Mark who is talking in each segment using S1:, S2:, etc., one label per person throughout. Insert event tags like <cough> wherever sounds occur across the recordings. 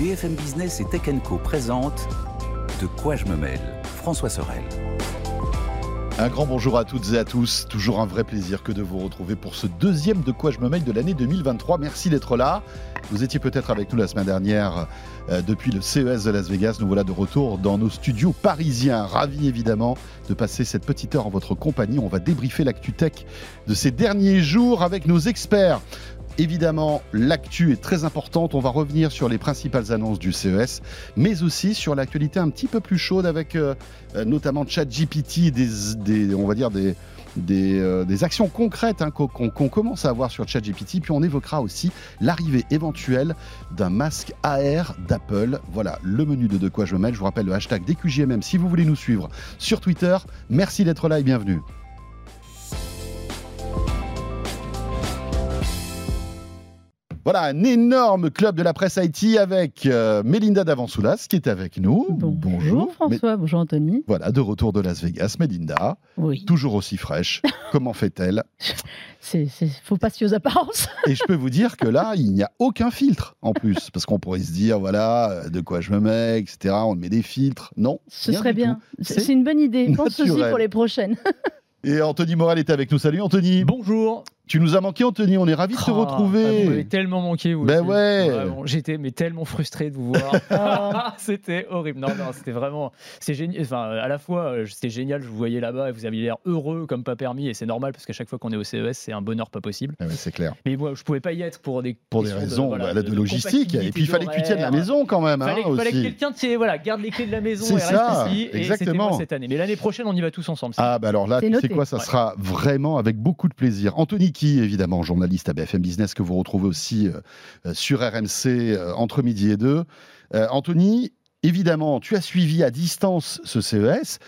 S1: BFM Business et Tech Co présente De quoi je me mêle François Sorel.
S2: Un grand bonjour à toutes et à tous. Toujours un vrai plaisir que de vous retrouver pour ce deuxième De quoi je me mêle de l'année 2023. Merci d'être là. Vous étiez peut-être avec nous la semaine dernière euh, depuis le CES de Las Vegas. Nous voilà de retour dans nos studios parisiens. Ravi évidemment de passer cette petite heure en votre compagnie. On va débriefer l'actu tech de ces derniers jours avec nos experts. Évidemment, l'actu est très importante. On va revenir sur les principales annonces du CES, mais aussi sur l'actualité un petit peu plus chaude avec euh, euh, notamment ChatGPT, des, on va dire des, euh, actions concrètes hein, qu'on commence à avoir sur ChatGPT. Puis on évoquera aussi l'arrivée éventuelle d'un masque AR d'Apple. Voilà le menu de De quoi je me mêle. Je vous rappelle le hashtag DQJMM si vous voulez nous suivre sur Twitter. Merci d'être là et bienvenue. Voilà, un énorme club de la presse IT avec euh, Mélinda Davansoulas qui est avec nous.
S3: bonjour François, bonjour Anthony.
S2: Voilà, de retour de Las Vegas, Mélinda.
S3: Oui.
S2: Toujours aussi fraîche. <laughs> Comment fait-elle?
S3: C'est faut pas se aux apparences.
S2: Et je peux vous dire que là, il n'y a aucun filtre en plus. Parce qu'on pourrait se dire, voilà, euh, de quoi je me mets, etc. On met des filtres. Non.
S3: Ce serait bien. C'est une bonne idée. Pense aussi pour les prochaines.
S2: Et Anthony Morel est avec nous. Salut Anthony.
S4: Bonjour.
S2: Tu nous as manqué, Anthony. On est ravis de te oh, retrouver.
S4: Ah, vous m'avez tellement manqué. Vous
S2: ben ouais.
S4: J'étais mais tellement frustré de vous voir. <laughs> <laughs> C'était horrible. Non, non, c'était vraiment. C'est génial. Enfin, à la fois, euh, c'était génial. Je vous voyais là-bas et vous aviez l'air heureux comme pas permis. Et c'est normal parce qu'à chaque fois qu'on est au CES, c'est un bonheur pas possible.
S2: Ah c'est clair.
S4: Mais moi, je pouvais pas y être pour des
S2: pour des raisons de, de, logistique. Et puis il fallait que tu tiennes la maison quand même.
S4: Il
S2: hein,
S4: fallait, que quelqu'un tienne, voilà, garde les clés de la maison et
S2: ça,
S4: reste ici.
S2: Exactement.
S4: Et cette année. Mais l'année prochaine, on y va tous ensemble.
S2: Ah bah alors là, tu sais quoi, ça sera vraiment avec beaucoup de plaisir. Anthony évidemment, journaliste à BFM Business que vous retrouvez aussi euh, euh, sur RMC euh, entre midi et deux. Anthony, évidemment, tu as suivi à distance ce CES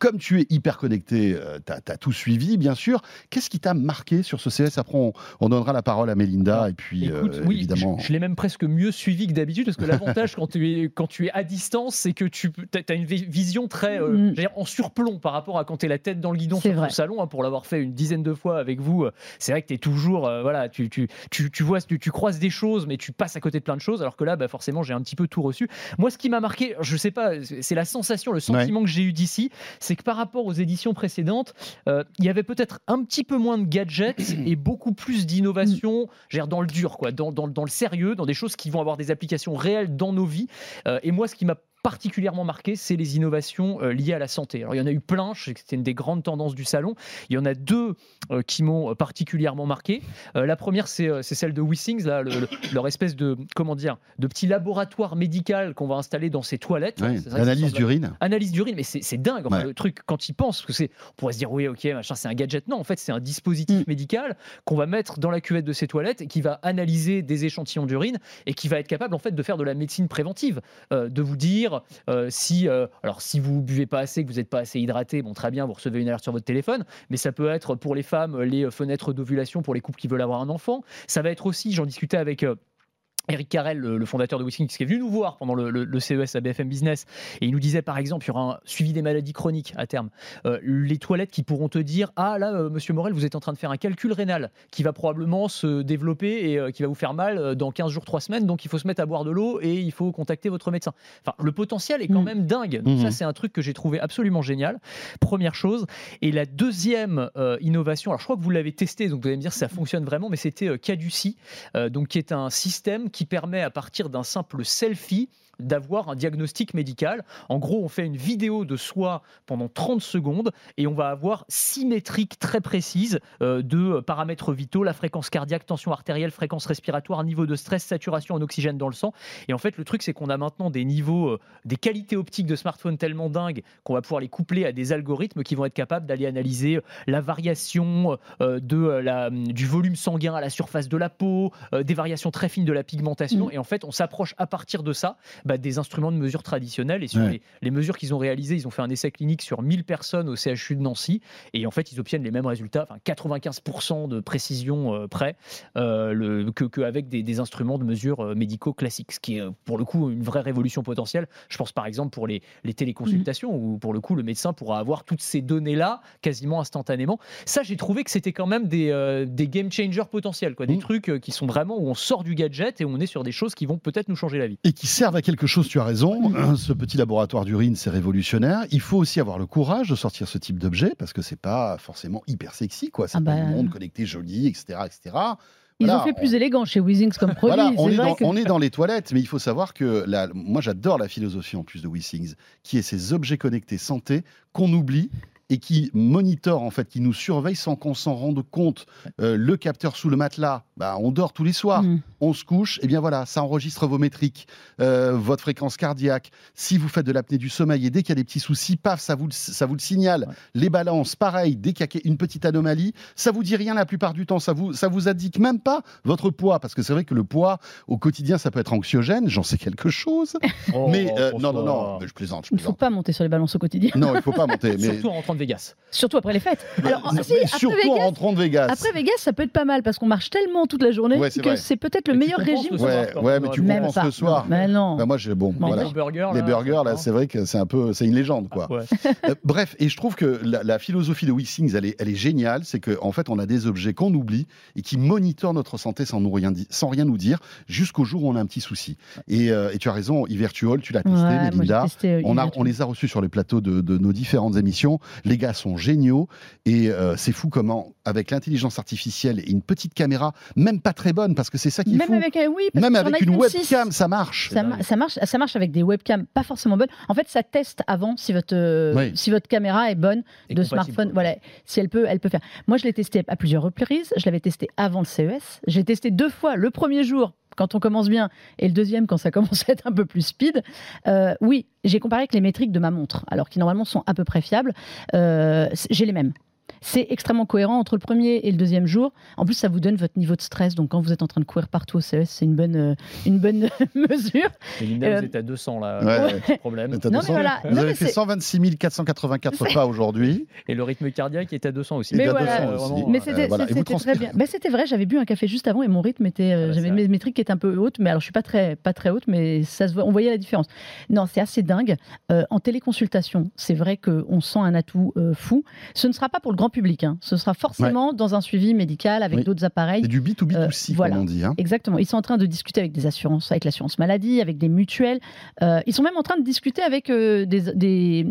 S2: comme tu es hyper connecté, euh, tu as, tout suivi, bien sûr. Qu'est-ce qui t'a marqué sur ce CS Après, on, donnera la parole à Melinda. et puis,
S4: euh, oui, évidemment. Je, l'ai même presque mieux suivi que d'habitude, parce que <laughs> l'avantage quand, tu es, quand tu es à distance, c'est que tu as une vision très euh, mm. en surplomb par rapport à quand tu es la tête dans le guidon sur le salon. Hein, pour l'avoir fait une dizaine de fois avec vous, c'est vrai que tu es toujours. voilà, tu, tu, tu, tu vois, tu, tu, croises des choses, mais tu passes à côté de plein de choses, alors que là, bah, forcément, j'ai un petit peu tout reçu. Moi, ce qui m'a marqué, je sais pas, c'est la sensation, le sentiment que j'ai eu d'ici, c'est que par rapport aux éditions précédentes, euh, il y avait peut-être un petit peu moins de gadgets <clears throat> et beaucoup plus d'innovation dans le dur, quoi, dans, dans, dans, le sérieux, dans des choses qui vont avoir des applications réelles dans nos vies. Euh, et moi, ce qui m'a particulièrement marqué, c'est les innovations euh, liées à la santé. Alors il y en a eu plein, c'était une des grandes tendances du salon. Il y en a deux euh, qui m'ont euh, particulièrement marqué. la première, c'est celle de WeSings, là, leur espèce de comment dire, de petit laboratoire médical qu'on va installer dans ces toilettes.
S2: analyse d'urine.
S4: Analyse d'urine, mais c'est dingue. Le truc quand ils pensent, que c'est, on pourrait se dire oui, ok, machin, c'est un gadget. Non, en fait, c'est un dispositif mm. médical qu'on va mettre dans la cuvette de ces toilettes et qui va analyser des échantillons d'urine et qui va être capable en fait de faire de la médecine préventive, de vous dire euh, si, euh, alors si vous buvez pas assez, que vous n'êtes pas assez hydraté, bon très bien, vous recevez une alerte sur votre téléphone, mais ça peut être pour les femmes les fenêtres d'ovulation pour les couples qui veulent avoir un enfant. Ça va être aussi, j'en discutais avec euh, Eric Carrel, le, fondateur de Wissing, qui est venu nous voir pendant le, CES à BFM Business, et il nous disait par exemple, il y aura un suivi des maladies chroniques à terme. Euh, les toilettes qui pourront te dire Ah là, euh, monsieur Morel, vous êtes en train de faire un calcul rénal qui va probablement se développer et euh, qui va vous faire mal dans 15 jours, 3 semaines, donc il faut se mettre à boire de l'eau et il faut contacter votre médecin. Enfin, le potentiel est quand mm. même dingue. Donc, ça, mm-hmm. c'est un truc que j'ai trouvé absolument génial. Première chose. Et la deuxième innovation, alors je crois que vous l'avez testé, donc vous allez me dire si ça fonctionne vraiment, mais c'était Caduci, donc qui est un système qui qui permet à partir d'un simple selfie d'avoir un diagnostic médical. En gros, on fait une vidéo de soi pendant 30 secondes et on va avoir six métriques très précises euh, de paramètres vitaux, la fréquence cardiaque, tension artérielle, fréquence respiratoire, niveau de stress, saturation en oxygène dans le sang. Et en fait, le truc, c'est qu'on a maintenant des niveaux, euh, des qualités optiques de smartphone tellement dingues qu'on va pouvoir les coupler à des algorithmes qui vont être capables d'aller analyser euh, la variation de la, du volume sanguin à la surface de la peau, des variations très fines de la pigmentation. Mmh. Et en fait, on s'approche à partir de ça bah, des instruments de mesure traditionnels. Et sur les, mesures qu'ils ont réalisées, ils ont fait un essai clinique sur 1000 personnes au CHU de Nancy. Et en fait, ils obtiennent les mêmes résultats, enfin 95% de précision euh, près, euh, qu'avec des, des, instruments de mesure euh, médicaux classiques. Ce qui est pour le coup une vraie révolution potentielle. Je pense par exemple pour les, les téléconsultations, mmh. où pour le coup, le médecin pourra avoir toutes ces données-là quasiment instantanément. Ça, j'ai trouvé que c'était quand même des, des game changers potentiels, quoi, des mmh. trucs qui sont vraiment où on sort du gadget et on est sur des choses qui vont peut-être nous changer la vie.
S2: Et qui servent à quelque chose, tu as raison. Ce petit laboratoire d'urine, c'est révolutionnaire. Il faut aussi avoir le courage de sortir ce type d'objet parce que c'est pas forcément hyper sexy, quoi. C'est
S3: Ah
S2: pas
S3: bah.
S2: un monde connecté joli, etc., etc.
S3: Ils
S2: Voilà,
S3: ont fait plus élégant chez Weezings comme produit.
S2: Voilà, on est, dans,
S3: que-
S2: on est dans les toilettes, mais il faut savoir que la- moi j'adore la philosophie en plus de WeSings, qui est ces objets connectés santé qu'on oublie et qui monitorent en fait, qui nous surveillent sans qu'on s'en rende compte. Euh, le capteur sous le matelas, bah, on dort tous les soirs,
S3: Mm.
S2: on se couche, et bien voilà, ça enregistre vos métriques, euh, votre fréquence cardiaque. Si vous faites de l'apnée du sommeil et dès qu'il y a des petits soucis, paf, ça vous, le- ça vous le signale.
S4: Ouais.
S2: Les balances, pareil, dès qu'il y a une petite anomalie, ça vous dit rien la plupart du temps, ça vous, ça vous indique même pas votre poids, parce que c'est vrai que le poids au quotidien ça peut être anxiogène, j'en sais quelque chose. mais euh, non, non, non, mais je plaisante, je
S3: Il ne faut pas monter sur les balances au quotidien.
S2: Non, il faut pas monter. <laughs> Mais,
S4: Surtout en rentrant Vegas.
S3: Surtout après les fêtes. Alors,
S2: mais
S3: si, après
S2: surtout en
S3: Vegas,
S2: rentrant de Vegas.
S3: après Vegas, ça peut être pas mal parce qu'on marche tellement toute la journée
S2: Ouais,
S3: que c'est peut-être le
S4: Mais
S3: meilleur régime.
S4: le
S2: Ouais, mais tu
S3: Même
S2: compenses le soir.
S3: Mais non.
S2: Bah, moi, j'ai bon,
S3: Non,
S2: voilà.
S4: Les burgers,
S2: Les
S4: là,
S2: burgers, là, c'est vrai que c'est un peu, c'est une légende, quoi.
S4: Ouais. <laughs>
S2: Euh, bref, et je trouve que la, la philosophie de WeSings, elle est, elle est géniale. C'est qu'en en fait, on a des objets qu'on oublie et qui monitorent notre santé sans, nous rien, sans rien nous dire jusqu'au jour où on a un petit souci. Et, euh, et tu as raison, Ivertuol, tu l'as testé,
S3: testé, euh,
S2: On, a, on les a reçus sur les plateaux de, de nos différentes émissions. Les gars sont géniaux et euh, c'est fou comment, avec l'intelligence artificielle et une petite caméra, même pas très bonne, parce que c'est ça qui est
S3: Même
S2: fou.
S3: avec un oui, parce
S2: Même avec
S3: un
S2: une
S3: iPhone 6,
S2: webcam, ça marche.
S3: Ça, ma- ça marche, ça marche avec des webcams pas forcément bonnes. En fait, ça teste avant si votre, euh,
S2: Oui.
S3: si votre caméra est bonne
S4: Et
S3: de smartphone. Voilà, si elle peut, elle peut faire. Moi, je l'ai testé à plusieurs reprises. Je l'avais testé avant le CES. J'ai testé deux fois. Le premier jour quand on commence bien et le deuxième quand ça <laughs> commence à être un peu plus speed. Euh, oui, j'ai comparé avec les métriques de ma montre, alors qui normalement sont à peu près fiables. Euh, j'ai les mêmes. C'est extrêmement cohérent entre le premier et le deuxième jour. En plus, ça vous donne votre niveau de stress. Donc, quand vous êtes en train de courir partout au CES, c'est une bonne, euh, une bonne <laughs> mesure.
S4: Et Linda,
S3: Euh,
S4: vous êtes à 200 là.
S2: Ouais.
S4: pas de problème.
S3: Non,
S2: 200,
S3: mais voilà.
S2: Vous
S3: Non,
S2: avez
S3: mais
S2: fait
S3: c'est-
S2: 126 484 pas aujourd'hui.
S4: Et le rythme cardiaque est à 200 aussi.
S3: Mais
S2: à
S3: voilà.
S2: 200 aussi.
S3: Mais
S2: Euh,
S3: c'était
S2: voilà.
S3: Très bien. Ben, c'était vrai, j'avais bu un café juste avant et mon rythme était. euh,
S4: Ah bah,
S3: j'avais mes métriques qui étaient un peu hautes, mais alors je suis pas très, pas très haute, mais ça se voit, on voyait la différence. Non, c'est assez dingue. Euh, en téléconsultation, c'est vrai qu'on sent un atout euh, fou. Ce ne sera pas pour le grand public, hein. ce sera forcément dans un suivi médical avec
S2: Oui.
S3: d'autres appareils.
S2: C'est du B2B2C,
S3: Euh, voilà.
S2: comme on dit. hein.
S3: Exactement. Ils sont en train de discuter avec des assurances, avec l'assurance maladie, avec des mutuelles. Euh, ils sont même en train de discuter avec euh, des, des-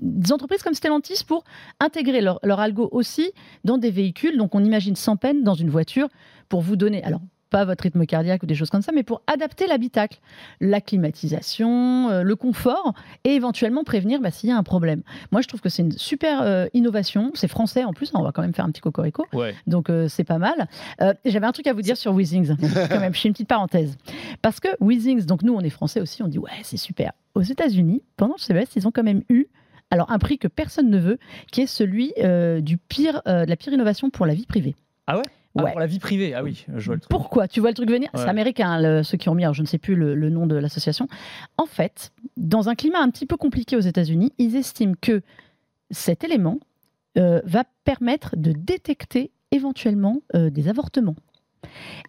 S3: des entreprises comme Stellantis pour intégrer leur, leur algo aussi dans des véhicules. Donc, on imagine sans peine dans une voiture pour vous donner. Alors, pas votre rythme cardiaque ou des choses comme ça, mais pour adapter l'habitacle, la climatisation, euh, le confort et éventuellement prévenir bah, s'il y a un problème. Moi, je trouve que c'est une super euh, innovation. C'est français en plus, hein, on va quand même faire un petit cocorico.
S4: Ouais.
S3: Donc euh, c'est pas mal. J'avais un truc à vous dire sur Weezings, <laughs> quand même. Je fais une petite parenthèse. Parce que Weezings, donc nous on est français aussi, on dit ouais c'est super. Aux États-Unis, pendant le CES, ils ont quand même eu alors un prix que personne ne veut, qui est celui du pire, de la pire innovation pour la vie privée.
S4: Ah ouais? Ah,
S3: Ouais.
S4: Pour la vie privée, ah oui, je vois le truc.
S3: Pourquoi Tu vois le truc venir?
S4: Ouais.
S3: C'est américain, le- ceux qui ont mis, alors je ne sais plus le, le nom de l'association. En fait, dans un climat un petit peu compliqué aux États-Unis, ils estiment que cet élément euh, va permettre de détecter éventuellement euh, des avortements.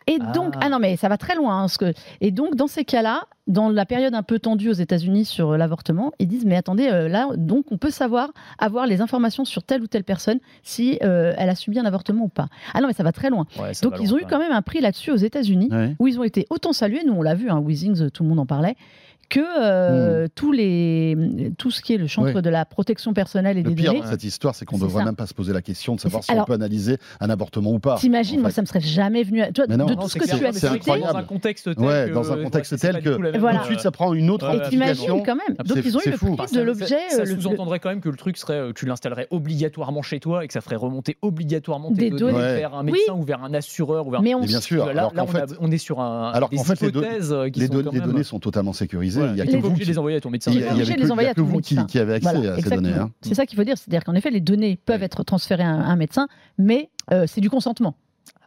S3: Et donc,
S4: Ah.
S3: ah non mais ça va très loin. hein, ce que, et donc dans ces cas-là, dans la période un peu tendue aux États-Unis sur euh, l'avortement, ils disent mais attendez euh, là donc on peut savoir avoir les informations sur telle ou telle personne si euh, elle a subi un avortement ou pas. Ah non mais ça va très loin.
S4: Ouais,
S3: Donc ils ont eu quand même un prix là-dessus aux États-Unis
S2: Ouais.
S3: où ils ont été autant salués, nous on l'a vu, hein, Weezings, tout le monde en parlait, que euh, tous les, tout ce qui est le chantre
S2: Hmm.
S3: De la protection personnelle et
S2: Le
S3: des
S2: pire
S3: données.
S2: dans cette histoire, c'est qu'on ne devrait
S3: ça.
S2: même pas se poser la question de savoir si on peut analyser un avortement ou pas.
S3: T'imagines,
S2: en
S3: moi ça me serait jamais venu. À... Toi,
S2: Mais non.
S3: de
S2: Non,
S3: tout ce que
S4: clair,
S3: tu as
S2: incroyable.
S4: Dans un contexte tel
S2: Ouais,
S4: que-
S2: dans un contexte tel que
S4: tout
S3: Voilà.
S2: de suite, ça prend une autre
S3: et t'imagines quand même. Donc ils ont eu le prix
S4: Ça-
S3: de l'objet.
S4: Ça,
S3: euh, le-
S4: sous-entendrait quand même que le truc serait, euh, tu l'installerais obligatoirement chez toi et que ça ferait remonter obligatoirement
S3: Des
S4: tes données, vers un médecin ou vers un assureur ou vers.
S3: Mais
S2: bien sûr.
S4: Là, on, est sur un,
S2: alors qu'en fait, les
S4: euh,
S2: données sont totalement sécurisées.
S4: Voilà,
S2: Il y a que vous qui,
S4: les envoyer à ton médecin.
S2: il y avait que- vous qui,
S3: médecin.
S2: qui avez accès
S3: Voilà,
S2: à ces données. hein.
S3: C'est ça qu'il faut dire, c'est-à-dire qu'en effet, les données peuvent être transférées à un, à un médecin, mais euh, c'est du consentement.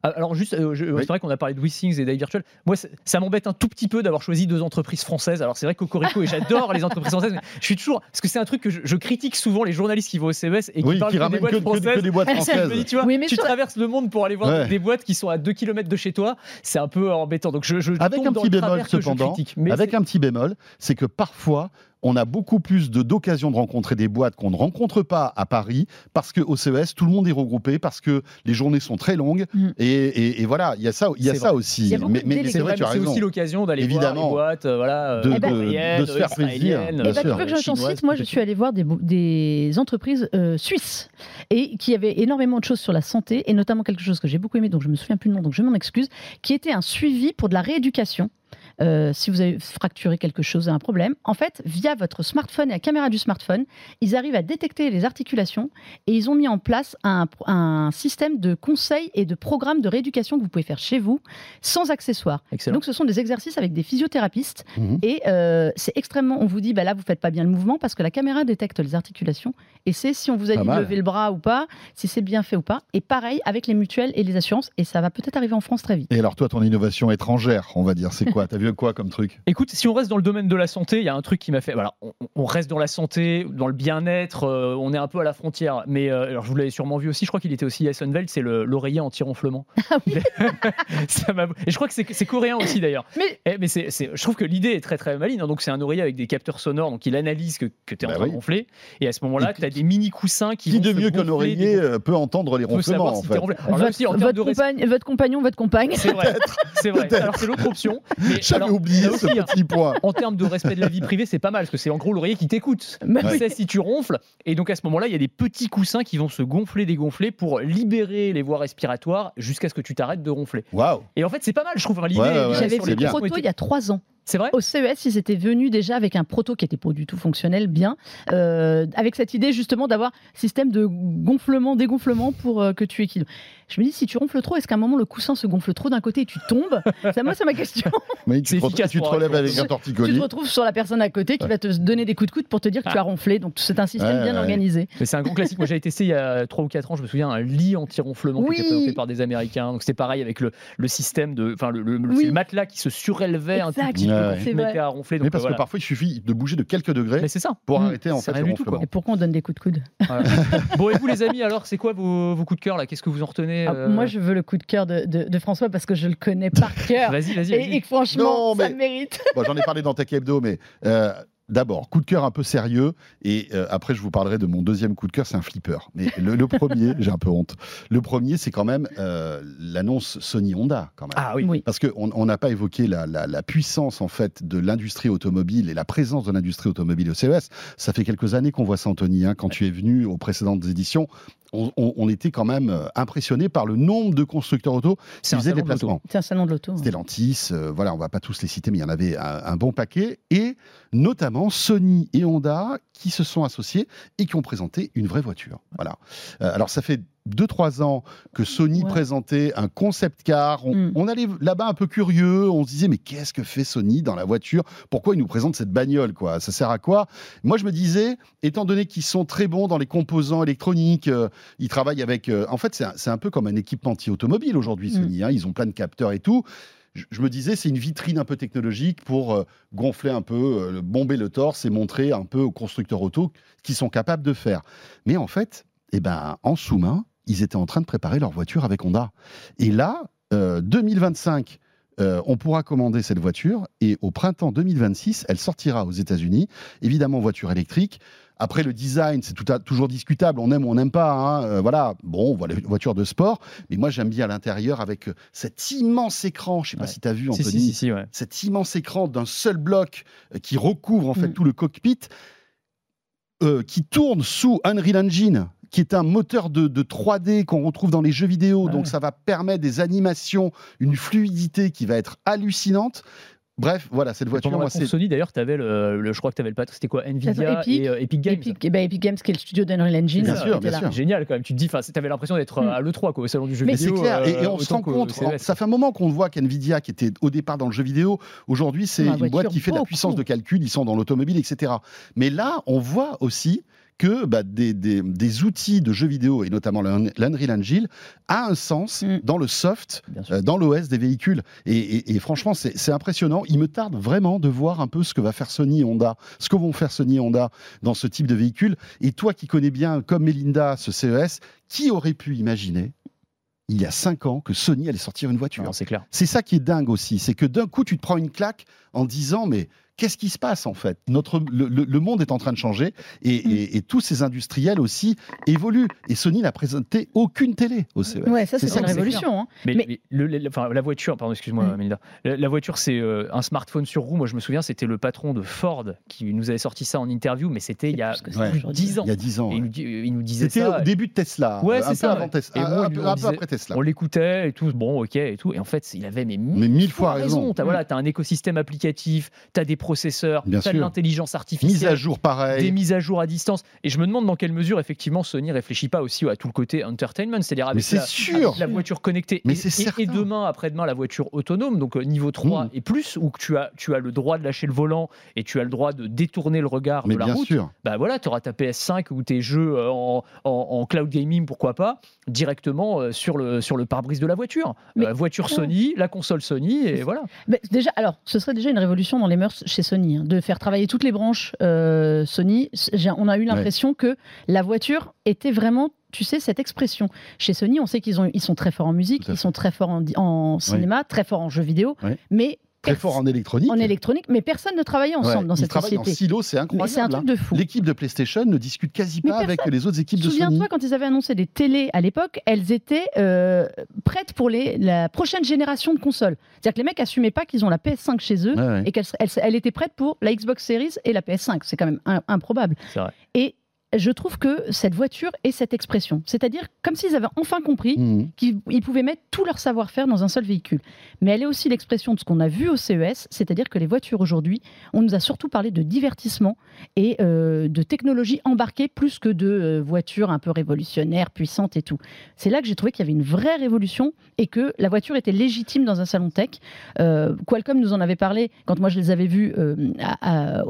S4: Ah, Alors juste, euh,
S2: Oui.
S4: c'est vrai qu'on a parlé de WeSings et d'iVirtual. Moi, ça m'embête un tout petit peu d'avoir choisi deux entreprises françaises. Alors c'est vrai que Cocorico et j'adore les entreprises françaises, mais je suis toujours parce que c'est un truc que je, je critique souvent les journalistes qui vont au CES et qui
S2: Oui,
S4: parlent
S2: qui
S4: que des
S2: ramènent
S4: boîtes
S2: que, que- que
S4: françaises.
S2: des boîtes <laughs> françaises.
S4: dis, tu vois,
S3: Oui, mais
S4: tu
S3: sur-
S4: traverses le monde pour aller voir
S2: Ouais.
S4: des boîtes qui sont à 2 km de chez toi, c'est un peu embêtant. Donc je, je
S2: Avec
S4: tombe
S2: un petit bémol cependant,
S4: critique. Mais
S2: avec un petit bémol, c'est que parfois on a beaucoup plus de- d'occasions de rencontrer des boîtes qu'on ne rencontre pas à Paris parce qu'au CES, tout le monde est regroupé, parce que les journées sont très longues.
S3: Mm.
S2: Et, et- et voilà, il y a ça, il y a
S4: C'est
S2: ça
S4: vrai.
S2: aussi.
S3: Y a
S2: mais c'est vrai, tu as
S4: c'est
S2: raison.
S4: aussi l'occasion d'aller voir
S2: Évidemment.
S4: les boîtes, euh, voilà,
S2: De-
S4: euh,
S3: de-
S2: se faire plaisir,
S4: israéliennes,
S2: bien
S3: Eh ben,
S2: sûr.
S3: tu veux que je t'en cite Moi, je suis allée voir des, des entreprises euh, suisses et qui avaient énormément de choses sur la santé et notamment quelque chose que j'ai beaucoup aimé, donc je me souviens plus le nom, donc je m'en excuse, qui était un suivi pour de la rééducation. Euh, si vous avez fracturé quelque chose, un problème, en fait, via votre smartphone et la caméra du smartphone, ils arrivent à détecter les articulations et ils ont mis en place un, un système de conseils et de programmes de rééducation que vous pouvez faire chez vous sans accessoires.
S4: Excellent.
S3: Donc, ce sont des exercices avec des physiothérapistes
S2: Mhm.
S3: et euh, c'est extrêmement. On vous dit, bah là, vous faites pas bien le mouvement parce que la caméra détecte les articulations et c'est si on vous a dit de lever le bras ou pas, si c'est bien fait ou pas. Et pareil avec les mutuelles et les assurances et ça va peut-être arriver en France très vite.
S2: Et alors toi, ton innovation étrangère, on va dire, c'est quoi? T'as vu quoi comme truc?
S4: Écoute, si on reste dans le domaine de la santé, il y a un truc qui m'a fait. Voilà, on, on reste dans la santé, dans le bien-être, euh, on est un peu à la frontière. Mais euh, alors, je vous l'avais sûrement vu aussi, je crois qu'il était aussi à Sunveld, c'est le- l'oreiller anti-ronflement. <laughs>
S3: Ah oui. <laughs>
S4: Ça m'a- Et je crois que c'est coréen aussi d'ailleurs.
S3: Mais
S4: Eh, mais je trouve que l'idée est très très maligne. hein. Donc c'est un oreiller avec des capteurs sonores, donc il analyse que, que tu es en
S2: Bah
S4: train
S2: oui.
S4: de ronfler. Et à ce moment-là, tu as des mini coussins qui
S2: Qui
S4: vont
S2: de mieux qu'un oreiller
S4: des-
S2: euh, peut entendre les ronflements en
S4: si
S2: fait.
S4: Alors là
S3: votre,
S4: en
S3: votre compagne- votre compagnon, votre compagne.
S4: C'est vrai, c'est vrai.
S2: Peut-être.
S4: Alors c'est l'autre option. Mais
S2: J'avais oublié ce
S4: aussi, hein,
S2: petit point.
S4: en termes de respect de la vie privée, c'est pas mal parce que c'est en gros l'oreiller qui t'écoute.
S3: Bah
S4: Il
S3: oui.
S4: sait si tu ronfles. Et donc à ce moment-là, il y a des petits coussins qui vont se gonfler, dégonfler pour libérer les voies respiratoires jusqu'à ce que tu t'arrêtes de ronfler.
S2: Waouh
S4: Et en fait, c'est pas mal, je trouve. Enfin, l'idée,
S2: Ouais, ouais, ouais,
S3: J'avais vu proto il y a trois ans.
S4: C'est vrai?
S3: Au CES, ils étaient venus déjà avec un proto qui était pas du tout fonctionnel bien, euh, avec cette idée justement d'avoir système de gonflement, dégonflement pour euh, que tu équilibres. Je me dis, si tu ronfles trop, est-ce qu'à un moment le coussin se gonfle trop d'un côté et tu tombes? Ça, moi, c'est ma question. <laughs>
S2: Mais tu
S4: C'est
S2: te,
S4: efficace
S2: tu te relèves avec un
S3: tu
S2: torticolis.
S3: te retrouves sur la personne à côté qui va te donner des coups de coude pour te dire que tu as ronflé. Donc, c'est un système
S2: Ouais,
S3: bien
S2: ouais.
S3: organisé.
S4: Mais c'est un grand classique. Moi, j'avais testé il y a 3 ou 4 ans, je me souviens, un lit anti-ronflement
S3: Oui.
S4: qui était présenté par des Américains. Donc, c'était pareil avec le, le système de. Enfin, le, le- le-
S3: Oui.
S4: c'est le matelas qui se surélevait un petit peu
S2: Ouais,
S4: quand
S2: ouais.
S4: tu
S3: C'est
S4: te mettais à ronfler.
S2: Mais parce
S4: voilà.
S2: que parfois, il suffit de bouger de quelques degrés
S4: Mais c'est ça.
S2: pour
S3: Mm.
S2: arrêter en
S4: C'est
S2: fait le ronflement.
S3: Et pourquoi on donne des coups de coude?
S4: Bon, et vous, les amis, alors, c'est quoi vos, vos coups de cœur là? Qu'est-ce que vous en retenez
S3: Ah,
S4: euh,
S3: Moi, je veux le coup de cœur de, de- de François parce que je le connais par <laughs> cœur.
S4: Vas-y, vas-y.
S3: Et,
S4: vas-y.
S3: et que franchement,
S2: Non,
S3: ça
S2: mais-
S3: mérite.
S2: Bon, J'en ai parlé dans Tech Hebdo, mais euh, d'abord, coup de cœur un peu sérieux. Et euh, après, je vous parlerai de mon deuxième coup de cœur, c'est un flipper. Mais le, le premier, <laughs> j'ai un peu honte. Le premier, c'est quand même euh, l'annonce Sony Honda, quand même.
S4: Ah oui.
S3: Oui.
S2: Parce qu'on on n'a pas évoqué la, la- la puissance en fait de l'industrie automobile et la présence de l'industrie automobile au CES. Ça fait quelques années qu'on voit ça, Anthony. hein. Quand tu es venu aux précédentes éditions, on, on- on était quand même euh, impressionné par le nombre de constructeurs auto qui
S4: C'est un
S2: faisaient des
S4: salon de l'auto.
S2: placements.
S3: C'est un salon de l'auto.
S2: Stellantis, euh, voilà, on va pas tous les citer, mais il y en avait un, un bon paquet, et notamment Sony et Honda qui se sont associés et qui ont présenté une vraie voiture. Voilà. Euh, alors ça fait 2-3 ans que Sony
S3: Ouais.
S2: présentait un concept car. On,
S3: Mm.
S2: on allait là-bas un peu curieux, on se disait mais qu'est-ce que fait Sony dans la voiture? Pourquoi ils nous présentent cette bagnole quoi? Ça sert à quoi? Moi je me disais, étant donné qu'ils sont très bons dans les composants électroniques, euh, ils travaillent avec. euh, en fait, c'est un, peu comme un équipementier automobile aujourd'hui,
S3: Mm.
S2: Sony. hein. ils ont plein de capteurs et tout. Je, me disais, c'est une vitrine un peu technologique pour euh, gonfler un peu, euh, bomber le torse et montrer un peu aux constructeurs auto qui sont capables de faire. Mais en fait, eh ben, en sous-main, ils étaient en train de préparer leur voiture avec Honda. Et là, euh, 2025. euh, on pourra commander cette voiture et au printemps 2026, elle sortira aux États-Unis. Évidemment, voiture électrique. Après, le design, c'est tout à- toujours discutable. On aime ou on n'aime pas. hein. Euh, voilà. Bon, voilà, une voiture de sport. Mais moi, j'aime bien à l'intérieur avec euh, cet immense écran. Je ne sais pas
S4: Ouais.
S2: si tu as vu, Anthony.
S4: si, si, si, ouais.
S2: Cet immense écran d'un seul bloc euh, qui recouvre en fait
S3: Mm.
S2: tout le cockpit, euh, qui tourne sous Unreal Engine qui est un moteur de, de 3D qu'on retrouve dans les jeux vidéo. Donc ça va permettre des animations, une fluidité qui va être hallucinante. Bref, voilà, cette voiture,
S4: Pendant la
S2: moi, c'est
S4: Sony, d'ailleurs, avais le, le- je crois que tu avais le patron, c'était quoi Nvidia
S3: Epic,
S4: et euh, Epic Games.
S3: Epic, eh ben, Epic Games, qui est le studio d'Unreal Engine.
S2: Bien
S3: qui
S2: sûr, bien sûr.
S4: Génial quand même. Tu te dis, enfin, t'avais l'impression d'être
S3: Mm.
S4: à l'E3 quoi, au salon du jeu
S3: Mais
S2: C'est
S4: vidéo.
S2: clair, et, et
S4: euh,
S2: on se rend compte, ça fait un moment qu'on voit qu'NVIDIA, qui était au départ dans le jeu vidéo, aujourd'hui c'est une boîte qui fait de la puissance de calcul, ils sont dans l'automobile, etc. Mais là, on voit aussi que bah, des, des- des outils de jeux vidéo, et notamment l'Un- l'Unreal Engine, a un sens
S3: Mm.
S2: dans le soft, euh, dans l'OS des véhicules. Et, et- et franchement, c'est impressionnant. Il me tarde vraiment de voir un peu ce que va faire Sony et Honda, ce que vont faire Sony et Honda dans ce type de véhicule. Et toi qui connais bien, comme Melinda, ce CES, qui aurait pu imaginer il y a cinq ans que Sony allait sortir une voiture?
S4: C'est clair.
S2: c'est ça qui est dingue aussi, c'est que d'un coup tu te prends une claque en disant mais qu'est-ce qui se passe en fait? Notre, le, le- le monde est en train de changer et,
S3: Mm.
S2: et- et tous ces industriels aussi évoluent. Et Sony n'a présenté aucune télé au CES.
S3: Ouais, ça,
S2: C'est
S3: une révolution. hein.
S4: Mais,
S3: Mais-
S4: mais le- le- enfin, la voiture, pardon, excuse-moi,
S3: Mm.
S4: Melinda. La, la voiture, c'est euh, un smartphone sur roue. Moi, je me souviens, c'était le patron de Ford qui nous avait sorti ça en interview, mais c'était il y a
S3: plus
S2: Ouais.
S4: plus de
S3: aujourd'hui.
S4: 10 ans.
S2: Il y a 10 ans.
S4: Et
S2: ouais.
S4: il, nous, dit- il nous disait
S2: C'était au début de Tesla,
S4: Ouais,
S2: euh,
S4: c'est ça,
S2: avant
S4: ouais.
S2: Tesla,
S4: Et
S2: un,
S4: moi,
S2: un
S4: lui,
S2: peu,
S4: on
S2: un peu
S4: disait-
S2: après Tesla.
S4: On l'écoutait et tout, bon, ok et tout. Et en fait, il avait mais mille,
S2: Mais mille fois raison.
S4: T'as voilà, as un écosystème applicatif, tu as des processeurs,
S2: Bien
S4: tu as de l'intelligence
S2: Mise
S4: artificielle.
S2: à jour pareil.
S4: des mises à jour à distance. Et je me demande dans quelle mesure, effectivement, Sony réfléchit pas aussi à tout le côté entertainment, c'est-à-dire avec,
S2: c'est
S4: la,
S2: sûr.
S4: avec la voiture connectée.
S2: Mais
S4: et,
S2: c'est
S4: et- demain, après-demain, la voiture autonome, donc euh, niveau 3
S2: Mm.
S4: et plus, où tu as, tu as le droit de lâcher le volant et tu as le droit de détourner le regard
S2: Mais
S4: de la
S2: bien
S4: route.
S2: sûr.
S4: Bah voilà, tu auras ta PS5 ou tes jeux euh, en, en- en cloud gaming, pourquoi pas, directement euh, sur le, sur le pare-brise de la voiture.
S3: Mais-
S4: Euh, voiture Sony, la console Sony, et voilà.
S3: Mais déjà, alors, ce serait déjà une révolution dans les mœurs chez Sony, hein, de faire travailler toutes les branches euh, Sony. On a eu l'impression que la voiture était vraiment, tu sais, cette expression. Chez Sony, on sait qu'ils ont, ils sont très forts en musique, ils sont très forts en, cinéma, très forts en jeux vidéo, mais
S2: Très fort en électronique.
S3: en électronique, mais personne ne travaillait ensemble
S2: Ouais,
S3: dans
S2: ils
S3: cette
S2: travaillent en
S3: société.
S2: silo, c'est incroyable.
S3: c'est un truc
S2: hein.
S3: de fou.
S2: L'équipe de PlayStation ne discute quasi
S3: Mais
S2: pas avec les autres équipes de Sony.
S3: Souviens-toi, quand ils avaient annoncé des télés à l'époque, elles étaient euh, prêtes pour les, la prochaine génération de consoles. C'est-à-dire que les mecs assumaient pas qu'ils ont la PS5 chez eux
S2: Ouais, ouais.
S3: et qu'elle elle, elle était prête pour la Xbox Series et la PS5. C'est quand même improbable.
S4: C'est vrai.
S3: Et je trouve que cette voiture est cette expression. C'est-à-dire comme s'ils avaient enfin compris
S2: Mhm.
S3: qu'ils ils pouvaient mettre tout leur savoir-faire dans un seul véhicule. Mais elle est aussi l'expression de ce qu'on a vu au CES, c'est-à-dire que les voitures aujourd'hui, on nous a surtout parlé de divertissement et euh, de technologie embarquée plus que de euh, voitures un peu révolutionnaires, puissantes et tout. C'est là que j'ai trouvé qu'il y avait une vraie révolution et que la voiture était légitime dans un salon tech. Euh, Qualcomm nous en avait parlé quand moi je les avais vus euh, à,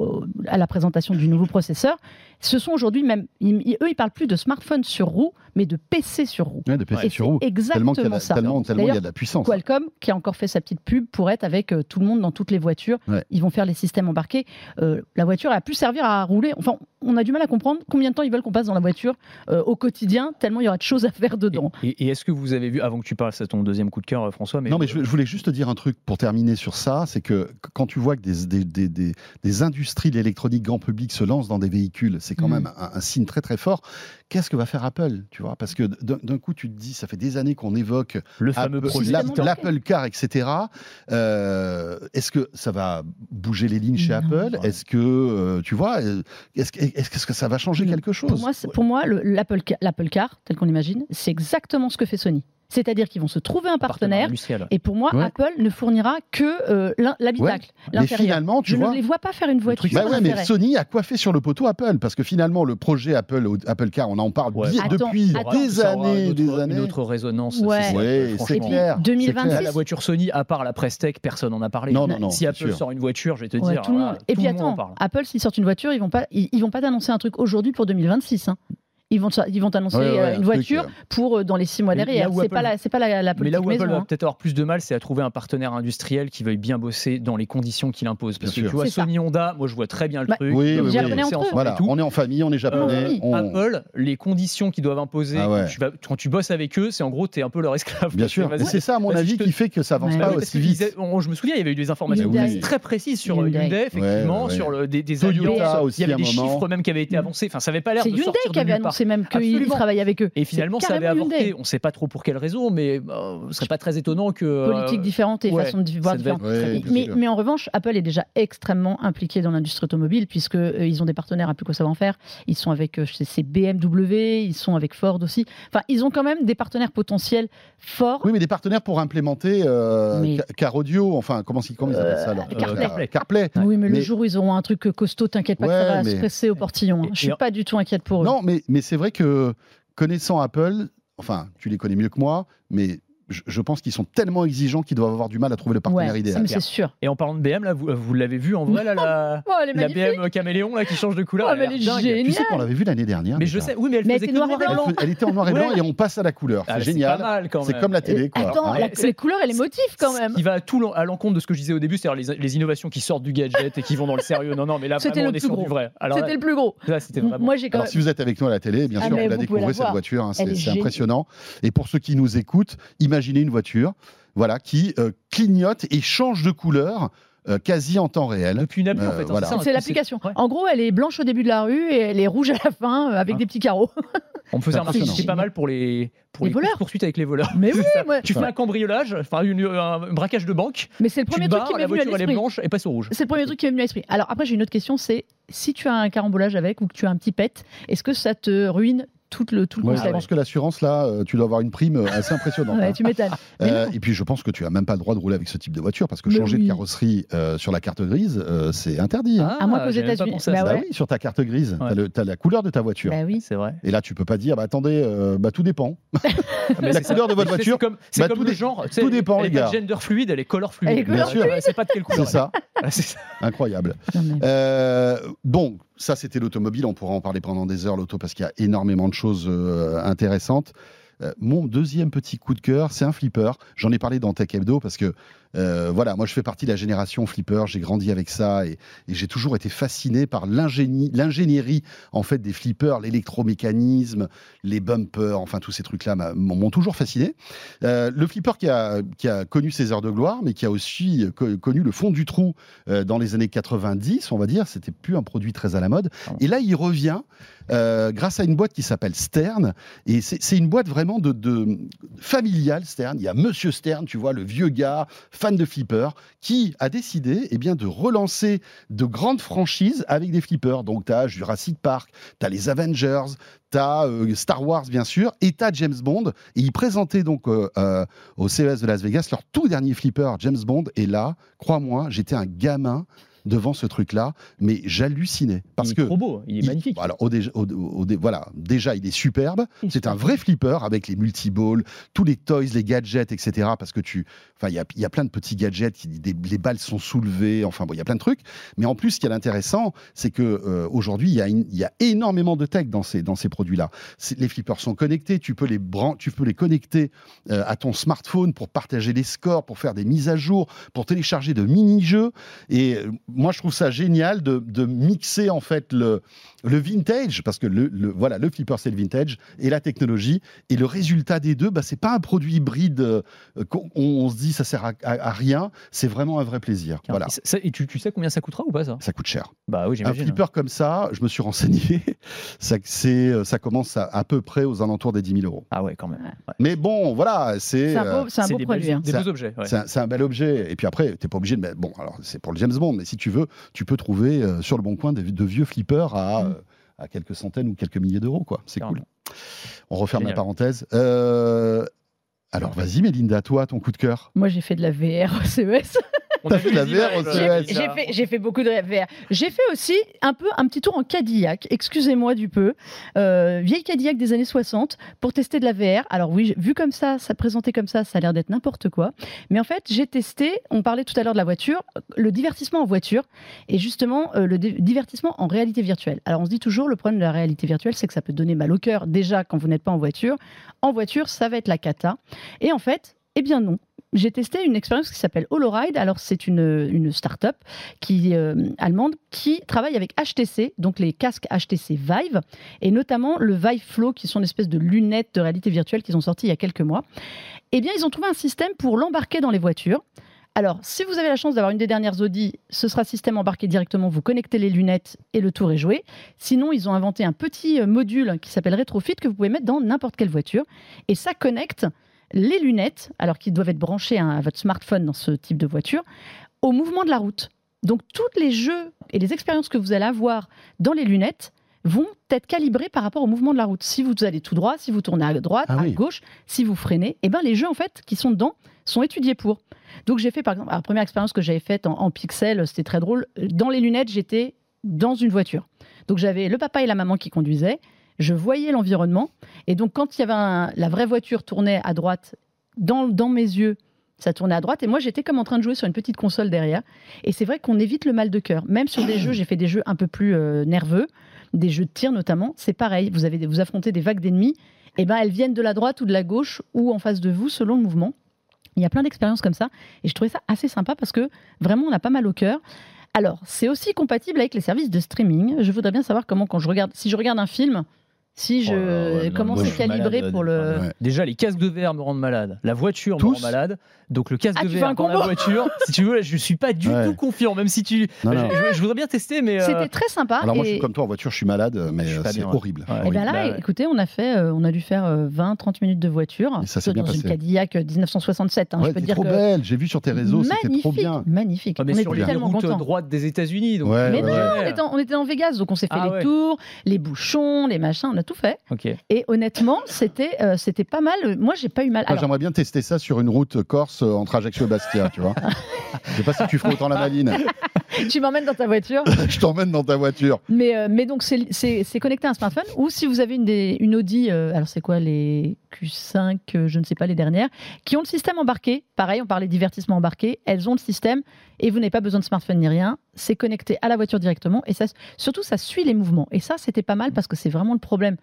S3: à la présentation du nouveau processeur. Ce sont aujourd'hui même, ils- eux, ils parlent plus de smartphone sur roue, mais de PC sur roue.
S2: Ouais, de PC
S3: Et
S2: sur roue.
S3: exactement
S2: Tellement
S3: ça.
S2: tellement, tellement il y a de la puissance.
S3: Qualcomm, qui a encore fait sa petite pub pour être avec euh, tout le monde dans toutes les voitures.
S2: Ouais.
S3: Ils vont faire les systèmes embarqués. Euh, la voiture a pu servir à rouler. Enfin, on a du mal à comprendre combien de temps ils veulent qu'on passe dans la voiture euh, au quotidien, tellement il y aura de choses à faire dedans.
S4: Et, et est-ce que vous avez vu, avant que tu parles, c'est ton deuxième coup de cœur, euh, François, mais,
S2: Non, mais je, je voulais juste te dire un truc pour terminer sur ça, c'est que qu- quand tu vois que des, des, des, des- des industries de l'électronique grand public se lancent dans des véhicules, c'est quand
S3: Mm.
S2: même un, un signe très très fort. Qu'est-ce que va faire Apple Tu vois, parce que d'un coup tu te dis, ça fait des années qu'on évoque
S4: le fameux
S2: l'Apple Car, etc. Euh, est-ce que ça va bouger les lignes chez
S3: Non.
S2: Apple? Est-ce que euh, tu vois euh, Est-ce que, ça va changer quelque chose?
S3: Pour moi, pour moi, l'Apple Car, tel qu'on l'imagine, c'est exactement ce que fait Sony. C'est-à-dire qu'ils vont se trouver un partenaire. Et pour moi,
S2: Ouais.
S3: Apple ne fournira que euh, l'habitacle,
S2: Mais
S3: l'intérieur.
S2: finalement, tu
S3: Je
S2: vois.
S3: ne les vois pas faire une voiture.
S2: Bah ouais, mais. Sony a coiffé sur le poteau Apple parce que finalement le projet Apple Apple Car, on en parle
S4: Ouais.
S3: Attends,
S2: depuis
S3: attends.
S2: des années,
S4: une
S2: des
S4: autre,
S2: années.
S4: Une autre résonance.
S3: Ouais.
S4: c'est-
S2: Ouais, clair. c'est
S3: 2026,
S2: clair.
S4: Là, la voiture Sony, à part la Prestec, personne n'en a parlé.
S2: Non, non, non,
S4: si Apple
S2: sûr.
S4: sort une voiture, je vais te
S3: Ouais,
S4: dire.
S3: tout le
S4: voilà,
S3: monde. Et puis attends. Apple, s'ils sortent une voiture, ils vont pas, ils, ils vont pas t'annoncer un truc aujourd'hui pour 2026. hein. Ils vont, ils vont t'annoncer
S2: Ouais, ouais,
S3: euh,
S2: un
S3: une
S2: truc,
S3: voiture
S2: euh.
S3: pour euh, dans les six mois derrière. C'est
S4: Apple-
S3: pas la, c'est pas la, la
S4: Mais là où
S3: maison.
S4: Apple va
S3: hein.
S4: peut-être avoir plus de mal, c'est à trouver un partenaire industriel qui veuille bien bosser dans les conditions qu'il impose. Parce
S2: Bien
S4: que
S2: sûr.
S4: tu vois,
S3: ça.
S4: Sony Honda, moi je vois très bien le
S3: Bah,
S4: truc.
S2: Oui, Voilà, on est en famille, on est japonais. on-
S4: Apple, les conditions qu'ils doivent imposer,
S2: Ah ouais.
S4: tu vas- quand tu bosses avec eux, c'est en gros, tu es un peu leur esclave.
S2: Bien sûr. c'est ça, à mon avis, qui fait que ça avance pas aussi vite.
S4: je me souviens, il y avait eu des informations
S3: Hyundai.
S4: très précises sur
S3: Hyundai.
S4: Effectivement, sur des,
S2: aussi,
S4: il y avait des chiffres même qui avaient été avancés. Enfin, ça avait pas l'air
S3: C'est
S4: de
S3: Hyundai
S4: sortir de
S3: qui avait
S4: nulle
S3: annoncé même qu'il travaillait avec eux.
S4: Et finalement, ça avait avorté.
S3: Hyundai.
S4: On ne sait pas trop pour quelle raison, mais euh, ce serait pas très étonnant que. euh,
S3: Politique différente et
S4: ouais,
S3: façon de voir différente.
S2: Ouais,
S3: Mais- mais, en revanche, Apple est déjà extrêmement impliqué dans l'industrie automobile puisque euh, ils ont des partenaires à plus qu'au savoir-faire. Ils sont avec euh, je sais, c'est BMW, ils sont avec Ford aussi. Enfin, ils ont quand même des partenaires potentiels forts.
S2: Oui, mais des partenaires pour implémenter euh,
S3: Mais-
S2: Ca- Car Audio, enfin, comment, ils- comment ils appellent ça alors
S3: Euh, CarPlay.
S2: Euh, CarPlay.
S3: Oui, mais, le
S2: Mais-
S3: jour où ils auront un truc costaud, t'inquiète pas que
S2: Ouais,
S3: ça va
S2: mais-
S3: se presser au portillon. hein. Je suis pas du tout inquiète pour eux.
S2: Non, mais, mais c'est vrai que connaissant Apple, enfin, tu les connais mieux que moi, mais je, pense qu'ils sont tellement exigeants qu'ils doivent avoir du mal à trouver le partenaire
S3: ouais,
S2: idéal.
S3: c'est sûr.
S4: Et en parlant de BM, là, vous, vous l'avez vu en vrai, là, la, <laughs>
S3: Oh, elle est
S4: la. BM caméléon là, qui change de couleur.
S3: Oh,
S4: elle
S3: est géniale.
S2: Tu sais qu'on l'avait vu l'année dernière.
S4: Mais
S2: déjà.
S4: je sais, oui, mais elle
S3: Mais
S4: faisait
S3: était
S4: noir et
S3: noir et
S4: blanc.
S2: Elle, était en noir et blanc
S4: Ouais.
S2: et on passe à la couleur.
S4: Ah,
S2: c'est génial. C'est comme la télé, quoi.
S3: Attends,
S2: hein.
S3: la- les couleurs et les motifs quand même.
S4: Il va à tout à l'encontre de ce que je disais au début, c'est-à-dire les, les innovations qui sortent du gadget et qui vont dans le sérieux. Non, non, mais là,
S3: C'était
S4: vraiment,
S3: le
S4: on est
S3: plus
S4: sur
S3: gros.
S4: du vrai.
S3: C'était le plus gros.
S4: là, c'était vraiment.
S3: Moi, j'ai quand
S2: Alors,
S3: même.
S2: si vous êtes avec nous à la télé, bien
S3: Ah,
S2: sûr, vous la découvrez, cette voiture. hein, c'est impressionnant. Et pour ceux qui nous écoutent, imaginez une voiture voilà, qui euh, clignote et change de couleur euh, quasi en temps réel.
S4: Depuis une appli, en
S2: Euh,
S4: fait. hein,
S2: voilà.
S4: ça, hein,
S3: C'est l'application.
S4: ouais.
S3: En gros, elle est blanche au début de la rue et elle est rouge à la fin euh, avec
S4: Ah.
S3: des petits carreaux.
S4: On me faisait
S2: Impressionnant.
S4: c'était pas mal pour les, pour
S3: Les
S4: les,
S3: voleurs.
S4: poursuites avec les voleurs.
S3: Mais <laughs> oui,
S4: C'est Tu fais un cambriolage, enfin une- un braquage de banque,
S3: Mais c'est le premier truc qui m'est
S4: la
S3: venu à
S4: voiture elle est
S3: l'esprit.
S4: blanche et passe au rouge.
S3: C'est le premier truc qui m'est venu à l'esprit. Alors après, j'ai une autre question, c'est si tu as un carambolage avec ou que tu as un petit pet, est-ce que ça te ruine tout le, tout le
S2: Ouais, je pense que l'assurance, là, euh, tu dois avoir une prime euh, assez impressionnante.
S3: Ouais,
S2: hein.
S3: tu m'étonnes.
S2: Euh, et puis je pense que tu as même pas le droit de rouler avec ce type de voiture parce que
S3: Mais
S2: changer de carrosserie euh, sur la carte grise, euh, c'est interdit. hein.
S3: À moins qu'aux États-Unis. Bah.
S2: Bah
S3: ouais.
S2: oui, sur ta carte grise, le- t'as la couleur de ta voiture.
S3: Bah oui.
S4: C'est vrai.
S2: Et là, tu peux pas dire, bah attendez, euh, bah tout dépend. <laughs>
S4: Mais
S2: la couleur
S4: ça.
S2: de votre voiture,
S4: C'est comme,
S2: bah,
S4: comme
S2: tout
S4: le genre. tu
S2: tout dépend, les gars.
S4: gender fluide, elle est color fluide.
S3: Elle est color
S2: Bien sûr.
S4: C'est pas de quelle couleur. <laughs>
S2: C'est ça, incroyable. Bon, ça c'était l'automobile, on pourra en parler pendant des heures, l'auto, parce qu'il y a énormément de choses euh, intéressantes. Euh, mon deuxième petit coup de cœur, c'est un flipper. J'en ai parlé dans Tech Hebdo parce que, euh, voilà, moi je fais partie de la génération flipper, j'ai grandi avec ça et, et j'ai toujours été fasciné par l'ingénie- l'ingénierie en fait des flippers, l'électromécanisme, les bumpers, enfin tous ces trucs-là m'ont toujours fasciné. Euh, le flipper qui a, qui a connu ses heures de gloire, mais qui a aussi co- connu le fond du trou euh, dans les années 90, on va dire, c'était plus un produit très à la mode.
S4: Pardon.
S2: Et là, il revient euh, grâce à une boîte qui s'appelle Stern. Et c'est c'est une boîte vraiment de, de familiale, Stern. Il y a Monsieur Stern, tu vois, le vieux gars, fan de flipper, qui a décidé eh bien, de relancer de grandes franchises avec des flippers. Donc, tu as Jurassic Park, tu as les Avengers, tu as Star Wars, bien sûr, et tu as James Bond. Et ils présentaient donc euh, euh, au CES de Las Vegas leur tout dernier flipper, James Bond. Et là, crois-moi, j'étais un gamin devant ce truc-là, mais j'hallucinais. Parce
S4: il est
S2: que
S4: trop beau, il est
S2: il-
S4: magnifique.
S2: Alors, au dé- au- au dé- voilà, déjà, il est superbe. C'est un vrai flipper avec les multiballs, tous les toys, les gadgets, etc. Parce que tu, enfin, il y a, il y a plein de petits gadgets, qui- des- les balles sont soulevées. Enfin, bon, il y a plein de trucs. Mais en plus, ce qui est intéressant, c'est que euh, aujourd'hui, il y, a une- il y a énormément de tech dans ces dans ces produits-là. Les flippers sont connectés. Tu peux les bran- tu peux les connecter euh, à ton smartphone pour partager les scores, pour faire des mises à jour, pour télécharger de mini-jeux. Et euh, moi, je trouve ça génial de, de mixer en fait le, le vintage, parce que le, le- voilà, le flipper c'est le vintage, et la technologie. Et le résultat des deux, bah, c'est pas un produit hybride euh, qu'on on se dit ça sert à, à- à rien, c'est vraiment un vrai plaisir. Voilà.
S4: Et, ça- et tu, tu sais combien ça coûtera ou pas ça?
S2: Ça coûte cher.
S4: Bah oui,
S2: Un
S4: j'imagine.
S2: flipper comme ça, je me suis renseigné, <laughs> ça, c'est, euh, ça commence à, à peu près aux alentours des 10 000 euros.
S4: Ah ouais, quand même. Ouais.
S2: Mais bon, voilà, c'est.
S3: C'est un
S2: euh,
S3: beau, c'est un
S4: C'est
S3: beau
S4: des,
S3: produit.
S4: belles-
S3: hein.
S4: des
S2: Ça-
S4: beaux objets. ouais.
S2: C'est un, c'est un bel objet. Et puis après, tu n'es pas obligé de mettre. Bon, alors c'est pour le James Bond, mais si tu veux, tu peux trouver euh, sur le bon coin de, de vieux flippers à,
S3: Mm.
S2: euh, à quelques centaines ou quelques milliers d'euros. quoi. C'est cool. On referme la parenthèse. Euh, alors vas-y, Mélinda, toi, ton coup de cœur.
S3: Moi, j'ai fait de la VR au CES.
S4: On
S2: T'as
S4: a
S2: fait
S4: vu
S2: la VR au CES.
S3: J'ai fait, j'ai fait beaucoup de VR. J'ai fait aussi un peu un petit tour en Cadillac, excusez-moi du peu, euh, vieille Cadillac des années 60 pour tester de la VR. Alors oui, vu comme ça, ça présenté comme ça, ça a l'air d'être n'importe quoi. Mais en fait, j'ai testé, on parlait tout à l'heure de la voiture, le divertissement en voiture et justement euh, le di- divertissement en réalité virtuelle. Alors on se dit toujours, le problème de la réalité virtuelle, c'est que ça peut donner mal au cœur déjà quand vous n'êtes pas en voiture. En voiture, ça va être la cata. Et en fait, eh bien non. J'ai testé une expérience qui s'appelle HoloRide. Alors, c'est une, une start-up qui, euh, allemande qui travaille avec HTC, donc les casques HTC Vive, et notamment le Vive Flow, qui sont une espèce de lunettes de réalité virtuelle qu'ils ont sorti il y a quelques mois. Eh bien, ils ont trouvé un système pour l'embarquer dans les voitures. Alors, si vous avez la chance d'avoir une des dernières Audi, ce sera système embarqué directement, vous connectez les lunettes et le tour est joué. Sinon, ils ont inventé un petit euh, module qui s'appelle Retrofit que vous pouvez mettre dans n'importe quelle voiture. Et ça connecte les lunettes, alors qu'ils doivent être branchés à, à votre smartphone dans ce type de voiture, au mouvement de la route. Donc, tous les jeux et les expériences que vous allez avoir dans les lunettes vont être calibrés par rapport au mouvement de la route. Si vous allez tout droit, si vous tournez à droite,
S2: Ah
S3: à gauche, si vous freinez, eh ben les jeux en fait qui sont dedans sont étudiés pour. Donc j'ai fait par exemple la première expérience que j'avais faite en, en pixel, c'était très drôle. Dans les lunettes, j'étais dans une voiture. Donc j'avais le papa et la maman qui conduisaient. Je voyais l'environnement et donc quand il y avait la vraie voiture tournait à droite dans, mes yeux, ça tournait à droite et moi j'étais comme en train de jouer sur une petite console derrière. Et c'est vrai qu'on évite le mal de cœur. Même sur des jeux, j'ai fait des jeux un peu plus euh, nerveux, des jeux de tir notamment. C'est pareil. Vous avez vous affrontez des vagues d'ennemis. Et ben elles viennent de la droite ou de la gauche ou en face de vous selon le mouvement. Il y a plein d'expériences comme ça et je trouvais ça assez sympa parce que vraiment on a pas mal au cœur. Alors, c'est aussi compatible avec les services de streaming. Je voudrais bien savoir comment, quand je regarde, si je regarde un film, Si je
S4: Oh là là, non,
S3: comment c'est calibré
S4: malade.
S3: pour le.
S2: Ouais.
S4: Déjà, les casques de verre me rendent malade. La voiture
S2: Tous
S4: me rend malade. Donc, le casque
S3: Ah,
S4: de verre dans la voiture, <laughs> si tu veux, là, je suis pas du
S2: Ouais.
S4: tout confiant. Même si tu.
S2: Non, non.
S4: Je, je voudrais bien tester, mais. euh,
S3: C'était très sympa.
S2: Alors moi, je suis comme toi en voiture, je suis malade, mais euh, c'est
S4: bien, ouais.
S2: horrible.
S4: Ouais.
S3: Et bien
S4: Bah
S3: là,
S4: ouais.
S3: écoutez, on a fait, euh, on a dû faire 20-30 minutes de voiture.
S2: Et ça s'est
S3: dans
S2: bien
S3: une
S2: passé.
S3: Cadillac euh, 1967. hein,
S2: Ouais,
S3: je peux dire
S2: trop
S3: que
S2: belle. J'ai vu sur tes réseaux, c'était
S3: magnifique,
S2: trop bien.
S3: magnifique.
S4: Ah,
S3: on
S4: les
S3: tellement
S4: routes
S3: contents.
S4: droites des États-Unis. donc-
S2: Ouais,
S3: Mais
S2: ouais.
S3: non, on
S4: Ouais.
S3: était, en, Vegas, donc on s'est fait
S4: Ah
S3: les
S4: ouais.
S3: tours, les bouchons, les machins, a tout fait.
S4: Ok.
S3: Et honnêtement, c'était euh, c'était pas mal. Moi, j'ai pas eu mal. Alors,
S2: j'aimerais bien tester ça sur une route corse euh, entre Ajaccio et Bastia, tu vois. Je sais pas si tu ferais autant la maline. <laughs>
S3: tu m'emmènes dans ta voiture. <laughs>
S2: Je t'emmène dans ta voiture.
S3: Mais, euh, mais donc, c'est- c'est c'est connecté à un smartphone. Ou si vous avez une, des, une Audi, euh, alors c'est quoi les Q5, euh, je ne sais pas les dernières, qui ont le système embarqué. Pareil, on parlait divertissement embarqué. Elles ont le système et vous n'avez pas besoin de smartphone ni rien. C'est connecté à la voiture directement. Et ça, surtout, ça suit les mouvements. Et ça, c'était pas mal parce que c'est vraiment le problème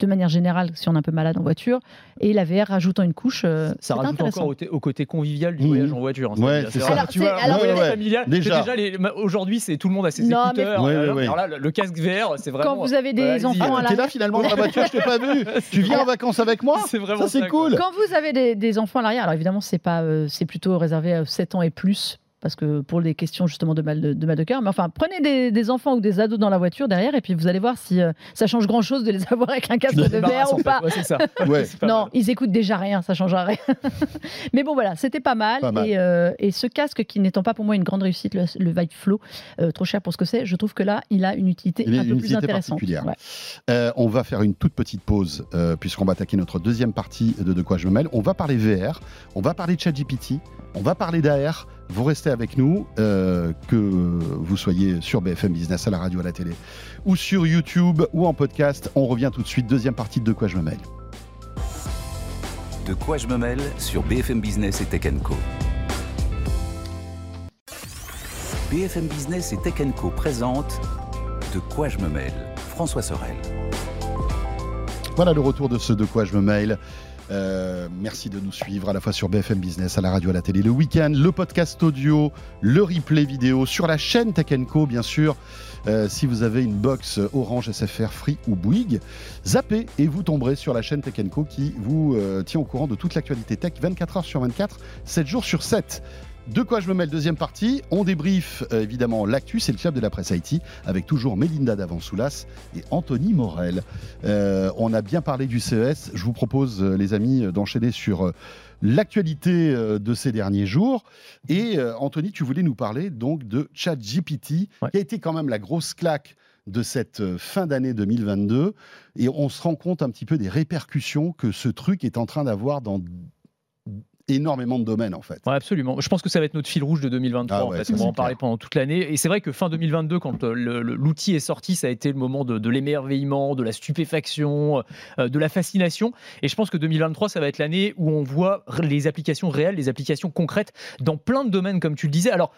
S3: de manière générale si on est un peu malade en voiture. Et la VR rajoutant une couche, euh,
S4: Ça rajoute encore au, côté convivial du voyage en voiture. hein,
S2: Ouais, c'est ça.
S3: Alors,
S4: tu vois,
S3: alors,
S2: ouais, ouais.
S4: familial,
S2: Déjà.
S4: les- aujourd'hui, c'est tout le monde a ses
S3: Non, mais-
S4: écouteurs. Alors,
S2: ouais, ouais.
S4: alors là, le, casque VR, c'est vraiment.
S3: Quand vous avez des enfants à la
S2: T'es là finalement dans la voiture, je t'ai pas vu. <laughs> Tu viens en vacances avec moi?
S4: C'est vraiment
S2: Ça, c'est cool.
S3: Quand vous avez des, des enfants à l'arrière, alors évidemment, c'est pas, euh, c'est plutôt réservé à 7 ans et plus, parce que pour des questions justement de mal de, de mal de cœur. Mais enfin, prenez des, des enfants ou des ados dans la voiture derrière, et puis vous allez voir si euh, ça change grand chose de les <laughs> avoir avec un casque de verre ou pas.
S4: Ouais, ça. <laughs>
S2: Ouais.
S4: Pas
S3: Non,
S4: mal.
S3: ils écoutent déjà rien, ça changera rien. <laughs> Mais bon, voilà, c'était pas mal.
S2: Pas mal.
S3: Et, euh, et ce casque, qui n'étant pas pour moi une grande réussite, le, le Vibe Flow, euh, trop cher pour ce que c'est, je trouve que là, il a une utilité
S2: Il a
S3: un
S2: une
S3: peu plus
S2: utilité
S3: intéressante. Ouais.
S2: On va faire une toute petite pause puisqu'on va attaquer notre deuxième partie de De quoi je me mêle. On va parler VR, on va parler de ChatGPT, on va parler d'AR. Vous restez avec nous, euh, que vous soyez sur BFM Business, à la radio, à la télé, ou sur YouTube, ou en podcast. On revient tout de suite, deuxième partie de De quoi je me mêle.
S1: De quoi je me mêle sur BFM Business et Tech Co. BFM Business et Tech Co présente De quoi je me mêle François Sorel.
S2: Voilà le retour de ce De quoi je me mail. Euh, merci de nous suivre à la fois sur BFM Business, à la radio, à la télé, le week-end, le podcast audio, le replay vidéo, sur la chaîne Tech Co, bien sûr. Euh, si vous avez une box Orange, SFR, Free ou Bouygues, zappez et vous tomberez sur la chaîne Tech Co qui vous euh, tient au courant de toute l'actualité tech 24 heures sur 24, 7 jours sur 7. De quoi je me mêle, deuxième partie. On débriefe euh, évidemment l'actu, c'est le club de la presse IT, avec toujours Mélinda Davansoulas et Anthony Morel. Euh, on a bien parlé du CES. Je vous propose, euh, les amis, d'enchaîner sur l'actualité de ces derniers jours. Et Anthony, tu voulais nous parler donc de ChatGPT,
S4: Ouais.
S2: qui a été quand même la grosse claque de cette fin d'année 2022. Et on se rend compte un petit peu des répercussions que ce truc est en train d'avoir dans énormément de domaines, en fait.
S4: Ouais, absolument. Je pense que ça va être notre fil rouge de 2023.
S2: Ah
S4: en
S2: ouais,
S4: fait.
S2: ça,
S4: On va en parler pendant toute l'année. Et c'est vrai que fin 2022, quand euh, l'outil est sorti, ça a été le moment de, de l'émerveillement, de la stupéfaction, euh, de la fascination. Et je pense que 2023, ça va être l'année où on voit les applications réelles, les applications concrètes dans plein de domaines, comme tu le disais. Alors,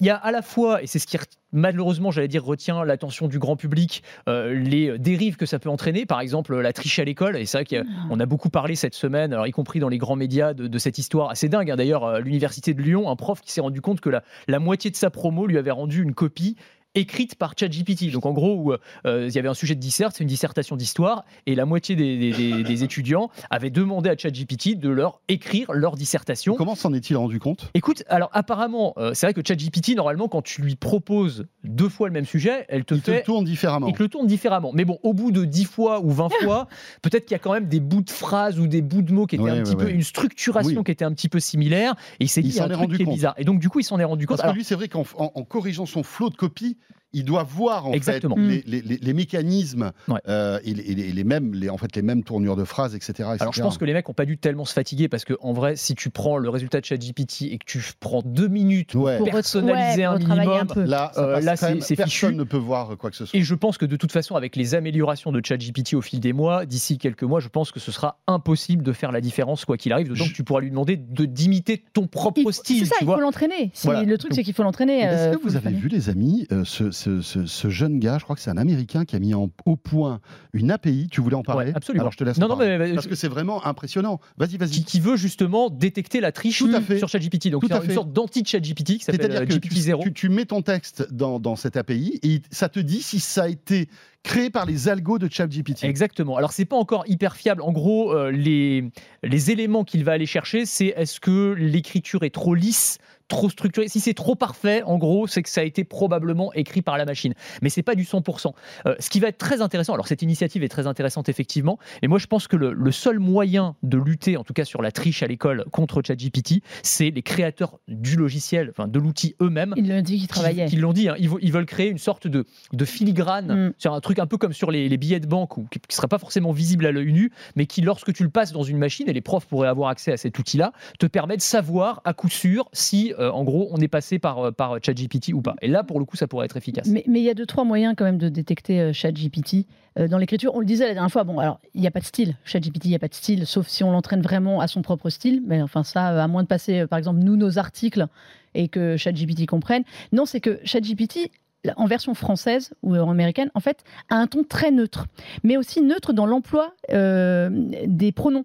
S4: il y a à la fois, et c'est ce qui malheureusement, j'allais dire, retient l'attention du grand public, euh, les dérives que ça peut entraîner, par exemple la triche à l'école. Et c'est vrai qu'on a beaucoup parlé cette semaine, alors, y compris dans les grands médias, de, de cette histoire assez dingue. hein. D'ailleurs, à l'université de Lyon, un prof qui s'est rendu compte que la, la moitié de sa promo lui avait rendu une copie écrite par ChatGPT. Donc en gros, où, euh, il y avait un sujet de dissert, c'est une dissertation d'histoire, et la moitié des, des- des- <laughs> des étudiants avaient demandé à ChatGPT de leur écrire leur dissertation.
S2: Comment s'en est-il rendu compte?
S4: Écoute, alors apparemment, euh, c'est vrai que ChatGPT, normalement, quand tu lui proposes deux fois le même sujet, elle te
S2: Il te
S4: fait
S2: le tourne différemment.
S4: il te le tourne différemment. Mais bon, au bout de 10 fois ou 20 <laughs> fois, peut-être qu'il y a quand même des bouts de phrases ou des bouts de mots qui étaient
S2: Ouais,
S4: un
S2: ouais,
S4: petit peu, une structuration
S2: Oui.
S4: qui était un petit peu similaire. Et il s'est dit, il y a un
S2: est
S4: truc qui est bizarre. Et donc, du coup, il s'en est rendu compte.
S2: Parce
S4: Alors,
S2: que lui, c'est vrai qu'en en- en corrigeant son flot de copies, il doit voir en
S4: Exactement.
S2: fait les, les- les- les mécanismes
S4: Ouais.
S2: euh, et, les, et les- les mêmes, les, en fait, les mêmes tournures de phrases, etc. etc.
S4: Alors je pense que les mecs n'ont pas dû tellement se fatiguer parce que en vrai, si tu prends le résultat de ChatGPT et que tu prends deux minutes
S2: Ouais.
S4: pour
S3: Pour
S4: personnaliser
S3: ouais,
S4: un
S3: pour
S4: minimum,
S3: un peu.
S2: là,
S4: euh, là, c'est- c'est
S2: personne
S4: fichu.
S2: ne peut voir quoi que ce soit.
S4: Et je pense que de toute façon, avec les améliorations de ChatGPT au fil des mois, d'ici quelques mois, je pense que ce sera impossible de faire la différence quoi qu'il arrive. D'autant
S2: Je-
S4: que tu pourras lui demander de d'imiter ton propre
S3: Il
S4: style.
S3: C'est ça,
S4: tu
S3: il
S4: vois.
S3: faut l'entraîner.
S4: Voilà.
S3: Le truc, c'est qu'il faut l'entraîner.
S2: Est-ce
S3: euh,
S2: que vous avez vu, les amis, euh, ce, ce- ce- ce jeune gars, je crois que c'est un Américain qui a mis en- au point une API. Tu voulais en parler?
S4: Ouais, absolument.
S2: Alors je te laisse.
S4: Non,
S2: en
S4: non, mais- mais-
S2: parce que c'est vraiment impressionnant. Vas-y, vas-y.
S4: qui, qui veut justement détecter la triche
S2: Tout à fait.
S4: sur ChatGPT. Donc
S2: Tout
S4: c'est
S2: à
S4: une
S2: fait.
S4: sorte d'anti-ChatGPT qui s'appelle
S2: C'est-à-dire
S4: euh,
S2: que tu,
S4: GPT-0.
S2: tu- tu mets ton texte dans, dans cette API et ça te dit si ça a été créés par les algos de ChatGPT.
S4: Exactement. Alors c'est pas encore hyper fiable. En gros, euh, les, les éléments qu'il va aller chercher, c'est est-ce que l'écriture est trop lisse, trop structuré. Si c'est trop parfait, en gros, c'est que ça a été probablement écrit par la machine. Mais c'est pas du 100%. Euh, ce qui va être très intéressant, alors cette initiative est très intéressante effectivement, et moi je pense que le, seul moyen de lutter, en tout cas sur la triche à l'école contre ChatGPT, c'est les créateurs du logiciel, enfin de l'outil eux-mêmes.
S3: Ils l'ont dit qu'ils travaillaient.
S4: Ils l'ont dit, hein. ils, veulent créer une sorte de, de filigrane, mm. sur un truc un peu comme sur les, billets de banque, ou, qui ne sera pas forcément visible à l'œil nu, mais qui lorsque tu le passes dans une machine, et les profs pourraient avoir accès à cet outil-là, te permet de savoir à coup sûr si euh, en gros, on est passé par, euh, par ChatGPT ou pas. Et là, pour le coup, ça pourrait être efficace.
S3: Mais, il y a deux, trois moyens quand même de détecter euh, ChatGPT. dans l'écriture, on le disait la dernière fois, bon, alors, il n'y a pas de style. ChatGPT, il n'y a pas de style, sauf si on l'entraîne vraiment à son propre style. Mais enfin, ça, à moins de passer, par exemple, nous, nos articles et que ChatGPT comprenne. Non, c'est que ChatGPT, en version française ou américaine, en fait, a un ton très neutre, mais aussi neutre dans l'emploi des pronoms.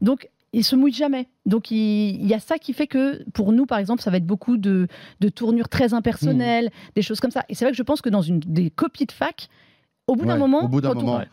S3: Donc, il se mouille jamais. Donc il, y a ça qui fait que pour nous, par exemple, ça va être beaucoup de, tournures très impersonnelles, mmh. des choses comme ça. Et c'est vrai que je pense que dans une, des copies de fac, au bout d'un moment,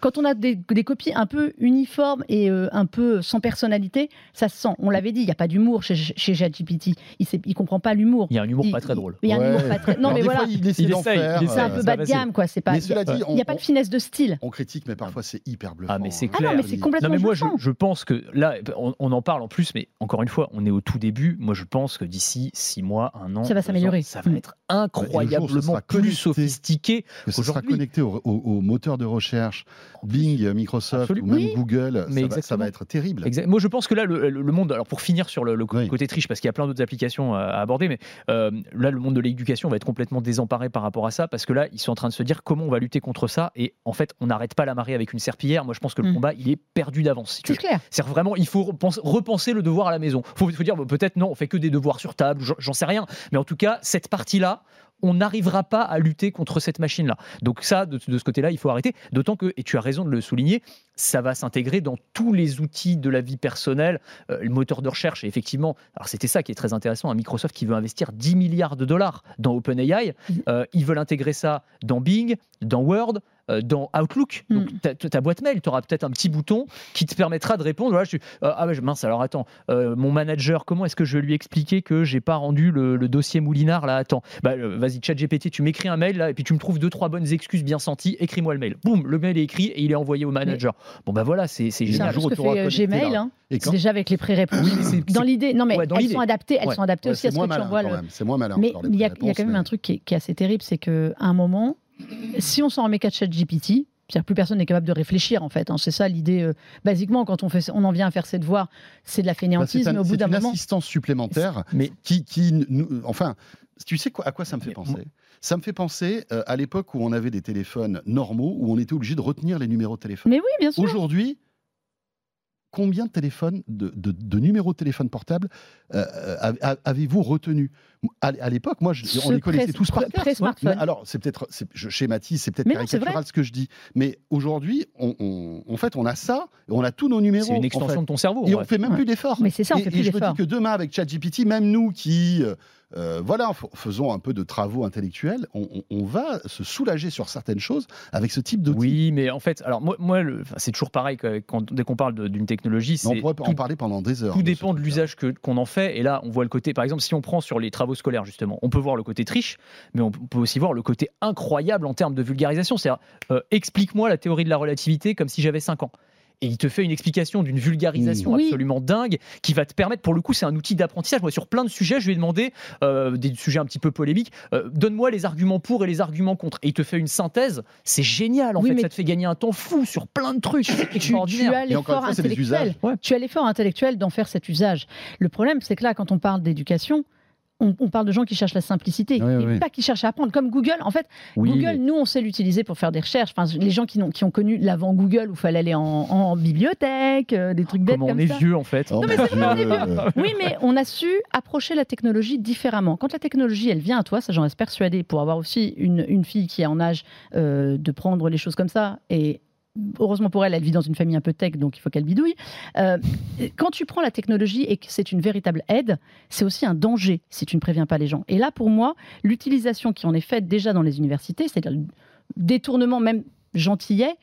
S3: quand, On, a des, copies un peu uniformes et euh, un peu sans personnalité, ça se sent. On l'avait dit, il n'y a pas d'humour chez, chez ChatGPT. Il ne comprend pas l'humour.
S4: Il y a un humour pas très drôle.
S3: Il y a un humour pas très. Non, mais voilà. C'est un peu bas de gamme, quoi. C'est pas. Il n'y a, pas de finesse de style.
S2: On critique, mais parfois c'est hyper bluffant.
S4: Ah, mais c'est clair. Ah non,
S3: mais c'est complètement.
S4: Non, mais moi, je, pense que là, on, en parle en plus, mais encore une fois, on est au tout début. Moi, je pense que d'ici six mois, un an,
S3: ça va s'améliorer.
S4: Ça va être incroyablement plus sophistiqué.
S2: Ça sera connecté au moteur de recherche Bing, Microsoft ou même Google, Mais ça, va, être terrible.
S4: Moi, je pense que là, le, monde, alors pour finir sur le, côté triche, parce qu'il y a plein d'autres applications à, aborder, mais euh, là, le monde de l'éducation va être complètement désemparé par rapport à ça, parce que là, ils sont en train de se dire comment on va lutter contre ça, et en fait, on n'arrête pas la marée avec une serpillière. Moi, je pense que le mm. combat, il est perdu d'avance.
S3: c'est clair.
S4: C'est vraiment, il faut repenser le devoir à la maison. Il faut, dire, peut-être non, on fait que des devoirs sur table, j'en sais rien, mais en tout cas, cette partie-là, on n'arrivera pas à lutter contre cette machine-là. Donc ça, de, ce côté-là, il faut arrêter. D'autant que, et tu as raison de le souligner, ça va s'intégrer dans tous les outils de la vie personnelle, euh, le moteur de recherche. Et effectivement, alors c'était ça qui est très intéressant, un Microsoft qui veut investir 10 milliards de dollars dans OpenAI. Mmh. Euh, ils veulent intégrer ça dans Bing, dans Word, dans Outlook. Donc, mm. ta, boîte mail, tu auras peut-être un petit bouton qui te permettra de répondre. Voilà, je suis, euh, ah mince, alors attends, euh, mon manager, comment est-ce que je vais lui expliquer que j'ai pas rendu le, dossier Moulinard là? Attends, bah, vas-y, chat GPT, tu m'écris un mail là, et puis tu me trouves deux, trois bonnes excuses bien senties, écris-moi le mail. Boum, le mail est écrit et il est envoyé au manager. Bon, bah voilà, c'est.
S3: C'est ce que fait Gmail, hein. c'est déjà avec les pré-réponses. dans l'idée, non mais elles sont adaptées, elles sont adaptées aussi à ce que tu envoies.
S2: C'est moins malin.
S3: Mais il y, a quand même un truc qui est, assez terrible, c'est qu'à un moment, si on s'en remet qu'à ChatGPT, plus personne n'est capable de réfléchir en fait. Hein. C'est ça l'idée. Euh, basiquement, quand on, fait, on en vient à faire ses devoirs, c'est de la fainéantise, bah, mais au bout d'un moment.
S2: C'est une assistance supplémentaire mais... qui, qui nous, enfin, tu sais quoi, à quoi ça me fait penser Ça me fait penser euh, à l'époque où on avait des téléphones normaux, où on était obligé de retenir les numéros de téléphone.
S3: Mais oui, bien sûr.
S2: Aujourd'hui, combien de téléphones, de, numéros de téléphone portable euh, avez-vous retenu à, l'époque, moi, on les connaissait tous par cœur. Alors, c'est peut-être, je schématise, c'est peut-être caricatural ce que je dis, mais aujourd'hui, on, en fait, on a ça, on a tous nos numéros.
S4: C'est une extension de ton cerveau.
S2: Et on fait même plus d'efforts.
S3: Mais c'est ça, on fait plus
S2: d'efforts. Et je me dis que demain, avec ChatGPT, même nous qui euh, voilà, faisons un peu de travaux intellectuels. On, va se soulager sur certaines choses avec ce type d'outils.
S4: Oui, mais en fait, alors moi, moi c'est toujours pareil quand, dès qu'on parle d'une technologie.
S2: On pourrait en parler pendant des heures.
S4: Tout dépend de l'usage qu'on en fait. Et là, on voit le côté, par exemple, si on prend sur les travaux scolaires justement, on peut voir le côté triche, mais on peut aussi voir le côté incroyable en termes de vulgarisation. C'est-à-dire, euh, explique-moi la théorie de la relativité comme si j'avais 5 ans et il te fait une explication d'une vulgarisation absolument dingue qui va te permettre, pour le coup, c'est un outil d'apprentissage. Moi, sur plein de sujets, je lui ai demandé, euh, des sujets un petit peu polémiques, euh, donne-moi les arguments pour et les arguments contre. Et il te fait une synthèse. C'est génial, en fait. Ça te fait gagner un temps fou sur plein de trucs.
S3: Tu, tu, as l'effort intellectuel. Tu as l'effort intellectuel d'en faire cet usage. Le problème, c'est que là, quand on parle d'éducation, on, parle de gens qui cherchent la simplicité, et pas qui cherchent à apprendre. Comme Google, en fait, Google, nous, on sait l'utiliser pour faire des recherches. Enfin, les gens qui ont, qui ont connu l'avant Google, où il fallait aller en, bibliothèque, euh, des trucs bêtes comme,
S4: on est vieux, en fait.
S3: oui, mais on a su approcher la technologie différemment. Quand la technologie, elle vient à toi, ça j'en reste persuadée, pour avoir aussi une, une fille qui est en âge euh, de prendre les choses comme ça et heureusement pour elle, elle vit dans une famille un peu tech, donc il faut qu'elle bidouille. Euh, quand tu prends la technologie et que c'est une véritable aide, c'est aussi un danger si tu ne préviens pas les gens. Et là, pour moi, l'utilisation qui en est faite déjà dans les universités, c'est-à-dire le détournement même gentillet,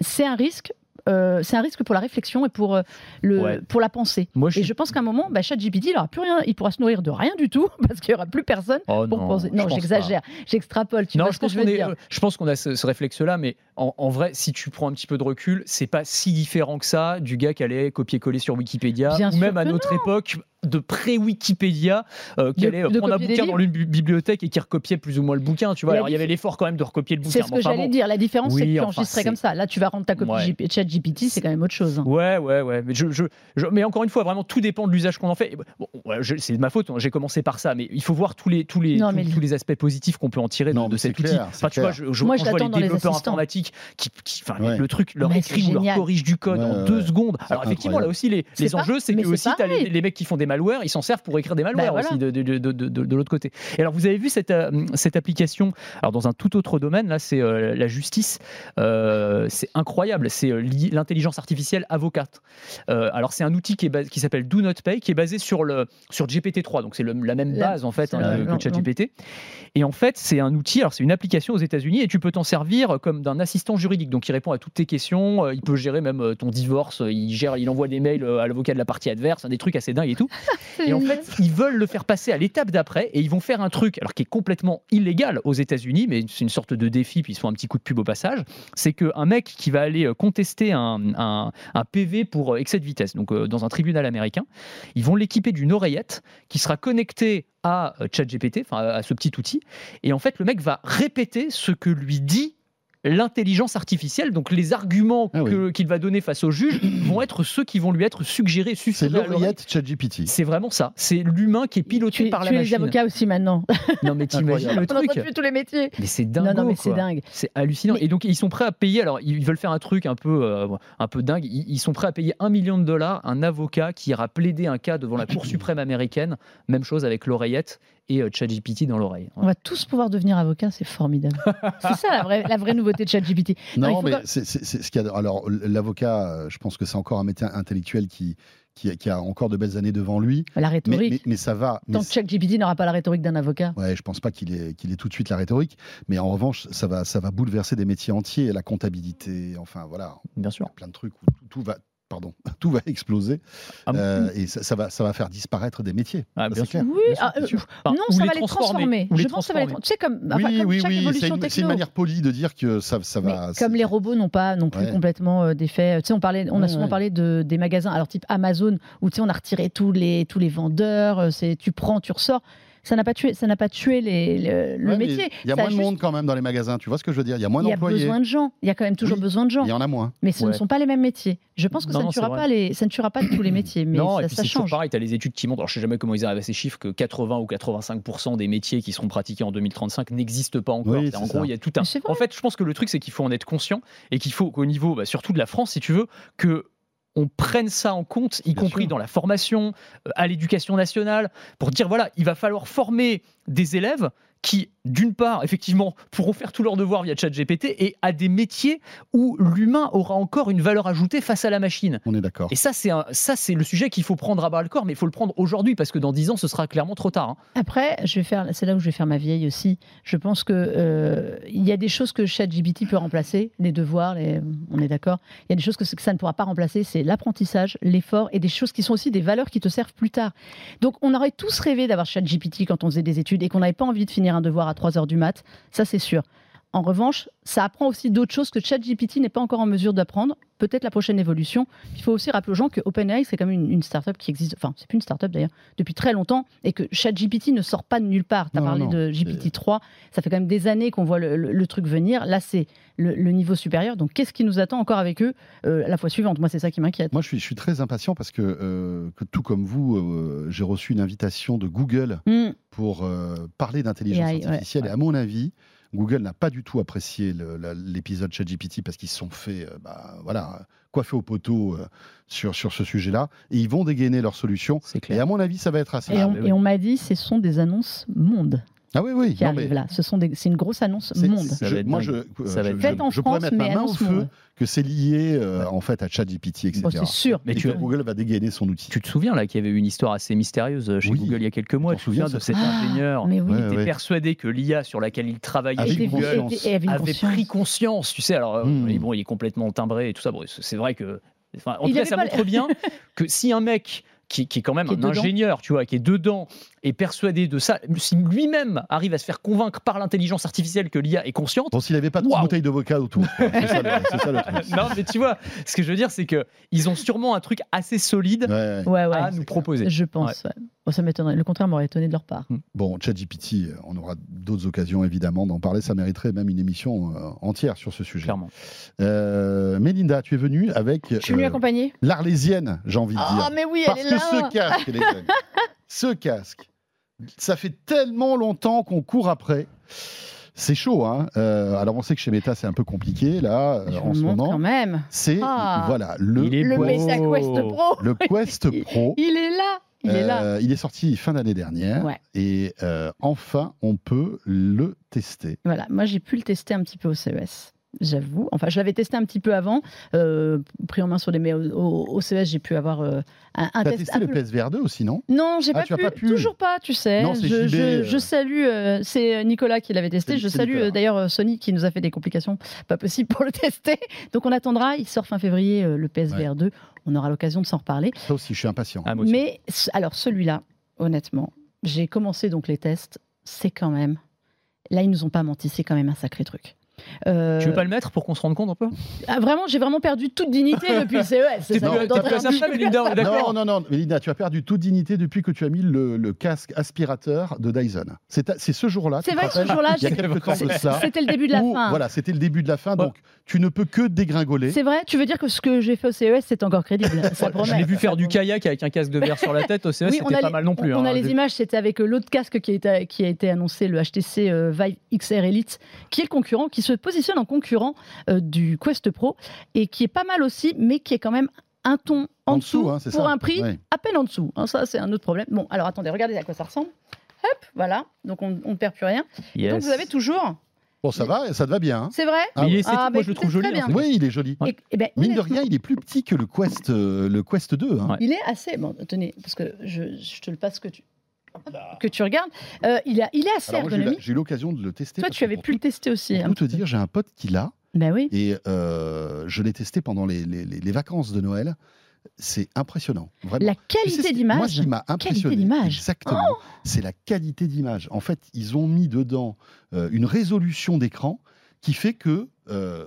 S3: c'est un risque euh, c'est un risque pour la réflexion et pour, euh, le,
S4: Ouais.
S3: pour la pensée.
S4: Moi, je
S3: Et je pense qu'à un moment, bah, ChatGPT, il aura plus rien, il pourra se nourrir de rien du tout <laughs> parce qu'il y aura plus personne
S4: Oh
S3: pour
S4: non,
S3: penser. Non, j'exagère, j'extrapole. Tu
S4: non,
S3: vois
S4: je
S3: ce que
S4: pense
S3: je veux
S4: qu'on est,
S3: dire
S4: je pense qu'on a ce, ce réflexe-là, mais en, en vrai, si tu prends un petit peu de recul, c'est pas si différent que ça du gars qui allait copier-coller sur Wikipédia,
S3: Bien
S4: ou même à notre époque de pré-Wikipédia, euh, qui allait prendre un bouquin dans une bi- bibliothèque et qui recopiait plus ou moins le bouquin. Tu vois,
S3: La
S4: alors il y avait l'effort quand même de recopier le bouquin.
S3: C'est ce que
S4: enfin,
S3: j'allais
S4: bon.
S3: dire. La différence, c'est que tu
S4: enfin,
S3: enregistrais comme ça. Là, tu vas rendre ta copie
S4: Ouais.
S3: GP ChatGPT, c'est quand même autre chose. hein.
S4: Ouais, ouais, ouais. Mais, je, je- je- mais encore une fois, vraiment, tout dépend de l'usage qu'on en fait. Bon, c'est de ma faute, hein, j'ai commencé par ça, mais il faut voir tous les, tous les,
S3: Non,
S4: tous,
S3: mais-
S4: tous les aspects positifs qu'on peut en tirer de-
S2: Non,
S4: de, cet outil.
S2: clair, c'est
S4: enfin, tu vois, je, je,
S3: Moi, je
S4: vois les développeurs informatiques qui, qui-
S2: Ouais.
S4: le truc, leur écrit ou leur corrige du code
S2: Ouais,
S4: en
S2: ouais,
S4: deux secondes. Alors, effectivement,
S2: incroyable.
S4: là aussi, les, enjeux, c'est que aussi, les, mecs qui font des malwares, ils s'en servent pour écrire des malwares
S3: Bah,
S4: aussi de, de, de, de, de- de l'autre côté. Et alors, vous avez vu cette, euh, cette application, alors dans un tout autre domaine, là, c'est euh, la justice. Euh, c'est incroyable, c'est l'intelligence artificielle avocate. Euh, alors, c'est un outil qui, est bas- qui s'appelle Do Not Pay, qui est basé sur, le, sur GPT-3, donc c'est la même base en fait hein, que ChatGPT. Et en fait, c'est un outil, alors c'est une application aux États-Unis et tu peux t'en servir comme d'un assistant juridique. Donc, il répond à toutes tes questions. euh, Il peut gérer même euh, ton divorce. euh, Il gère, il envoie des mails euh, à l'avocat de la partie adverse, hein, des trucs assez dingues et tout. <laughs> Et en fait, ils veulent le faire passer à l'étape d'après et ils vont faire un truc, alors qui est complètement illégal aux États-Unis, mais c'est une sorte de défi, puis ils se font un petit coup de pub au passage. C'est qu'un mec qui va aller euh, un- un PV pour euh, excès de vitesse, donc euh, dans un tribunal américain, ils vont l'équiper d'une oreillette qui sera connectée à euh, ChatGPT, enfin à ce petit outil, et en fait, le mec va répéter ce que lui dit l'intelligence artificielle, donc les arguments
S2: Ah oui.
S4: que- qu'il va donner face au juge <clears throat> vont être ceux qui vont lui être suggérés,
S2: C'est
S4: susurrés
S2: l'oreillette ChatGPT.
S4: C'est vraiment ça. C'est l'humain qui est piloté
S3: tu,
S4: par la
S3: tu es les
S4: machine.
S3: avocats aussi maintenant. <laughs>
S4: Non mais t'imagines le
S3: On
S4: truc.
S3: plus tous les métiers.
S4: Mais c'est dingue.
S3: Non, non, mais c'est dingue.
S4: C'est hallucinant.
S3: Mais-
S4: Et donc ils sont prêts à payer. Alors ils veulent faire un truc un peu, euh, un peu dingue. Ils, ils sont prêts à payer un million de dollars un avocat qui ira plaider un cas devant la Cour <clears throat> suprême américaine. Même chose avec l'oreillette et euh, ChatGPT dans l'oreille.
S3: On va tous pouvoir devenir avocat, c'est formidable. <laughs> c'est ça la vraie, la vraie nouveauté de ChatGPT. Non,
S2: Non, mais c'est ce qu'il y a. Alors, l'avocat, euh, je pense que c'est encore un métier intellectuel qui, qui, qui a encore de belles années devant lui.
S3: La
S2: Mais,
S3: rhétorique.
S2: mais- mais ça va. mais
S3: Tant que ChatGPT n'aura pas la rhétorique d'un avocat.
S2: Ouais, je pense pas qu'il ait, qu'il ait tout de suite la rhétorique, mais en revanche, ça va, ça va bouleverser des métiers entiers, la comptabilité, enfin voilà,
S4: Bien sûr.
S2: plein de trucs où tout, tout va, pardon, <laughs> tout va exploser
S4: Ah,
S2: euh, et ça, ça va, ça va faire disparaître des métiers.
S4: Ah,
S2: Ça,
S4: bien
S2: clair.
S3: Oui,
S4: Bien sûr,
S3: ah,
S4: bien
S3: euh,
S4: sûr. Enfin,
S3: non,
S4: ou
S3: ça
S4: les
S3: va les transformer.
S4: les
S3: Je pense que ça va les
S4: transformer.
S3: Tu sais, comme, enfin,
S2: oui,
S3: comme
S2: oui,
S3: chaque
S2: c'est
S3: évolution
S2: une, c'est une
S3: techno.
S2: manière polie de dire que ça, ça
S3: Mais
S2: va.
S3: comme les robots n'ont pas non plus
S2: Ouais.
S3: complètement euh, d'effet. Tu sais, on parlait, on a souvent
S2: ouais.
S3: parlé de des magasins, alors type Amazon, où tu sais, on a retiré tous les tous les vendeurs. euh, C'est tu prends, tu ressors. Ça n'a pas tué, ça n'a pas tué les, le, le
S2: Ouais, mais
S3: métier.
S2: Il y a
S3: Ça
S2: moins de
S3: juste-
S2: monde quand même dans les magasins, tu vois ce que je veux dire? Il y a moins
S3: Il y a
S2: d'employés.
S3: besoin de gens. Il y a quand même toujours
S2: Oui,
S3: besoin de gens.
S2: Il y en a moins.
S3: Mais ce
S4: Ouais.
S3: ne sont pas les mêmes métiers. Je pense que
S4: Non,
S3: ça, ne tuera pas les, ça ne tuera pas tous les métiers, mais
S4: non, et
S3: ça,
S4: puis
S3: ça
S4: c'est toujours
S3: change.
S4: pareil, tu as les études qui montrent, alors je sais jamais comment ils arrivent à ces chiffres, que 80 ou 85% des métiers qui seront pratiqués en 2035 n'existent pas encore.
S2: Oui,
S4: en gros, il y a tout un... En fait, je pense que le truc, c'est qu'il faut en être conscient et qu'il faut qu'au niveau, bah, surtout de la France, si tu veux, que on prenne ça en compte, y
S2: Bien
S4: compris
S2: sûr.
S4: dans la formation, euh, à l'éducation nationale, pour dire, voilà, il va falloir former des élèves qui, d'une part, effectivement, pourront faire tous leurs devoirs via ChatGPT et à des métiers où l'humain aura encore une valeur ajoutée face à la machine.
S2: On est d'accord.
S4: Et ça, c'est un- ça, c'est le sujet qu'il faut prendre à bras le corps, mais il faut le prendre aujourd'hui parce que dans 10 ans, ce sera clairement trop tard. hein.
S3: Après, je vais faire, c'est là où je vais faire ma vieille aussi. Je pense que euh, il y a des choses que ChatGPT peut remplacer, les devoirs, les- on est d'accord. Il y a des choses que, que ça ne pourra pas remplacer, c'est l'apprentissage, l'effort et des choses qui sont aussi des valeurs qui te servent plus tard. Donc, on aurait tous rêvé d'avoir ChatGPT quand on faisait des études et qu'on n'avait pas envie de finir un devoir à 3 heures du mat. Ça, c'est sûr. En revanche, ça apprend aussi d'autres choses que ChatGPT n'est pas encore en mesure d'apprendre. Peut-être la prochaine évolution. Il faut aussi rappeler aux gens que OpenAI, c'est quand même une, une start-up qui existe, enfin, c'est plus une start-up d'ailleurs, depuis très longtemps, et que ChatGPT ne sort pas de nulle part. Tu as
S2: Non,
S3: parlé
S2: non,
S3: de GPT-3, ça fait quand même des années qu'on voit le, le- le truc venir. Là, c'est le, le niveau supérieur. Donc, qu'est-ce qui nous attend encore avec eux euh, la fois suivante? Moi, c'est ça qui m'inquiète.
S2: Moi, je suis, je suis très impatient parce que, euh, que tout comme vous, euh, j'ai reçu une invitation de Google
S3: Hmm.
S2: pour euh, parler d'intelligence
S3: ouais.
S2: artificielle. Et à mon avis, Google n'a pas du tout apprécié l'épisode ChatGPT parce qu'ils se sont fait, euh, bah, voilà, coiffer au poteau euh, sur, sur ce sujet-là. Et ils vont dégainer leur solution.
S4: C'est
S2: Et
S4: clair.
S2: à mon avis, ça va être assez.
S3: Et, on, et on m'a dit, ce sont des annonces mondes.
S2: Ah oui, oui.
S3: qui
S2: non,
S3: arrive
S2: mais
S3: là. Ce sont des- c'est une grosse annonce monde.
S2: moi, je, euh,
S4: Ça va
S2: je-
S4: être
S2: je-
S3: en
S2: pourrais mettre ma main au feu
S3: monde.
S2: que c'est lié euh, en fait à ChatGPT, etc.
S3: Bon, c'est sûr.
S4: Mais
S2: Et
S4: tu
S2: que Google va dégainer son outil.
S4: Tu te souviens là qu'il y avait eu une histoire assez mystérieuse chez
S2: Oui.
S4: Google il y a quelques mois. Tu te
S2: souviens,
S4: de
S2: ça.
S4: cet
S3: Ah,
S4: ingénieur
S3: mais oui.
S4: Qui était
S2: ouais.
S4: persuadé que l'IA sur laquelle il travaillait
S3: avait une
S4: avait pris conscience, tu sais. Alors, euh,
S2: Hmm.
S4: il est bon, il est complètement timbré et tout ça. Bon, c'est vrai que. enfin, en
S3: Il
S4: tout cas, ça montre bien <laughs> que si un mec qui, qui est quand même
S3: Qui est
S4: un
S3: dedans.
S4: ingénieur, tu vois, qui est dedans, est persuadé de ça, si lui-même arrive à se faire convaincre par l'intelligence artificielle que l'IA est consciente.
S2: Bon, s'il n'avait pas de
S4: Waouh.
S2: bouteille de vodka autour. <laughs> C'est ça, le- c'est ça le truc.
S4: non, mais tu vois, ce que je veux dire, c'est que ils ont sûrement un truc assez solide
S2: Ouais.
S3: Ouais, ouais.
S4: à nous proposer.
S3: Je pense. Ouais. Bon, ça m'étonnerait. Le contraire m'aurait étonné de leur part.
S2: Bon, ChatGPT, euh, on aura d'autres occasions évidemment d'en parler. Ça mériterait même une émission euh, entière sur ce sujet.
S4: Clairement.
S2: Euh, Mélinda, tu es venue avec
S3: Je suis venue
S2: euh,
S3: accompagner.
S2: l'Arlésienne, j'ai envie de dire.
S3: Ah, mais oui,
S2: Parce
S3: elle est
S2: que
S3: là.
S2: ce casque, les <laughs> amis, ce casque, ça fait tellement longtemps qu'on court après. C'est chaud, hein. Euh, alors on sait que chez Meta c'est un peu compliqué là euh,
S3: Je
S2: en ce moment.
S3: quand même.
S2: C'est
S3: Ah.
S2: voilà le
S4: Il est
S3: Le. Meta Quest Pro.
S2: le Quest <laughs> Pro.
S3: Il est là. Il est là.
S2: Euh, il est sorti fin d'année dernière
S3: Ouais.
S2: et euh, enfin on peut le tester.
S3: Voilà, moi j'ai pu le tester un petit peu au CES. J'avoue. Enfin, je l'avais testé un petit peu avant, euh, pris en main sur les. Mais au, CES, j'ai pu avoir euh, un, un
S2: T'as
S3: test.
S2: testé le PSVR 2 aussi, non?
S3: Non, j'ai
S2: Ah,
S3: pas,
S2: as pas pu
S3: Toujours pas, tu sais.
S2: Non, c'est
S3: je, je- je salue. euh, c'est Nicolas qui l'avait testé. Je salue d'ailleurs Sony qui nous a fait des complications pas possibles pour le <laughs> tester. Donc on attendra. Il sort fin février le PSVR 2. On aura l'occasion de s'en reparler.
S2: Ça aussi, je suis impatient.
S4: Ah.
S3: Mais alors celui-là, honnêtement, j'ai commencé donc les tests. C'est quand même. Là, ils nous ont pas menti. C'est quand même un sacré truc. Euh,
S4: Tu veux pas le mettre pour qu'on se rende compte un peu
S3: ah, vraiment, j'ai vraiment perdu toute dignité <laughs> depuis le CES.
S4: T'es
S3: Ça
S4: plus-
S3: va
S4: t'as plus à
S3: d'entrée-
S4: ça, Melinda, on est d'accord
S2: Non, non, non, Mélinda, tu as perdu toute dignité depuis que tu as mis le, le casque aspirateur de Dyson. C'est ce jour-là.
S3: C'est vrai que ce jour-là,
S2: il y a
S3: j'ai-
S2: quelques temps de cela.
S3: c'était le début de la
S2: où,
S3: fin.
S2: Voilà, c'était le début de la fin, donc tu ne peux que dégringoler.
S3: C'est vrai, tu veux dire que ce que j'ai fait au CES, c'est encore crédible. <laughs> Ça
S4: Je
S3: promet.
S4: l'ai vu faire du kayak avec un casque de verre sur la tête au CES,
S3: Oui,
S4: c'était
S3: a
S4: pas
S3: les-
S4: mal non plus.
S3: On, on
S4: hein.
S3: a les images, c'était avec euh, l'autre casque qui a, été, qui a été annoncé, le HTC euh, Vive XR Elite, qui est le concurrent, qui se positionne en concurrent euh, du Quest Pro et qui est pas mal aussi, mais qui est quand même un ton en,
S2: En
S3: dessous,
S2: dessous, hein,
S3: pour
S2: ça.
S3: un prix à peine en dessous. Hein, ça, c'est un autre problème. Bon, alors attendez, regardez à quoi ça ressemble. Hop, voilà. Donc on ne perd plus rien.
S4: Yes.
S3: Donc vous avez toujours.
S2: Bon, ça va, ça te va bien. hein
S3: C'est vrai
S2: Ah
S4: Mais il est
S2: ouais.
S4: esthétique,
S3: Ah,
S4: moi
S3: bah,
S4: je le
S3: écoutez,
S4: trouve joli. hein,
S2: Oui, il est joli.
S3: Et, eh ben,
S2: Mine de rien, il est plus petit que le Quest, euh, le Quest 2. hein.
S4: Ouais.
S3: Il est assez. Bon, tenez, parce que je, je te le passe que tu, que tu regardes. Euh, il, a, il est assez
S2: Alors, moi, j'ai eu la-
S3: ergonomique.
S2: j'ai eu l'occasion de le tester.
S3: Toi, tu avais pu le tester aussi.
S2: Pour
S3: un
S2: tout te dire, j'ai un pote qui l'a
S3: Ben oui.
S2: et euh, je l'ai testé pendant les, les- les- les vacances de Noël. C'est impressionnant, vraiment.
S3: La qualité
S2: qui- Moi, ce
S3: d'image.
S2: qui m'a impressionné,
S3: d'image. Oh
S2: exactement, c'est la qualité d'image. En fait, ils ont mis dedans euh, une résolution d'écran qui fait que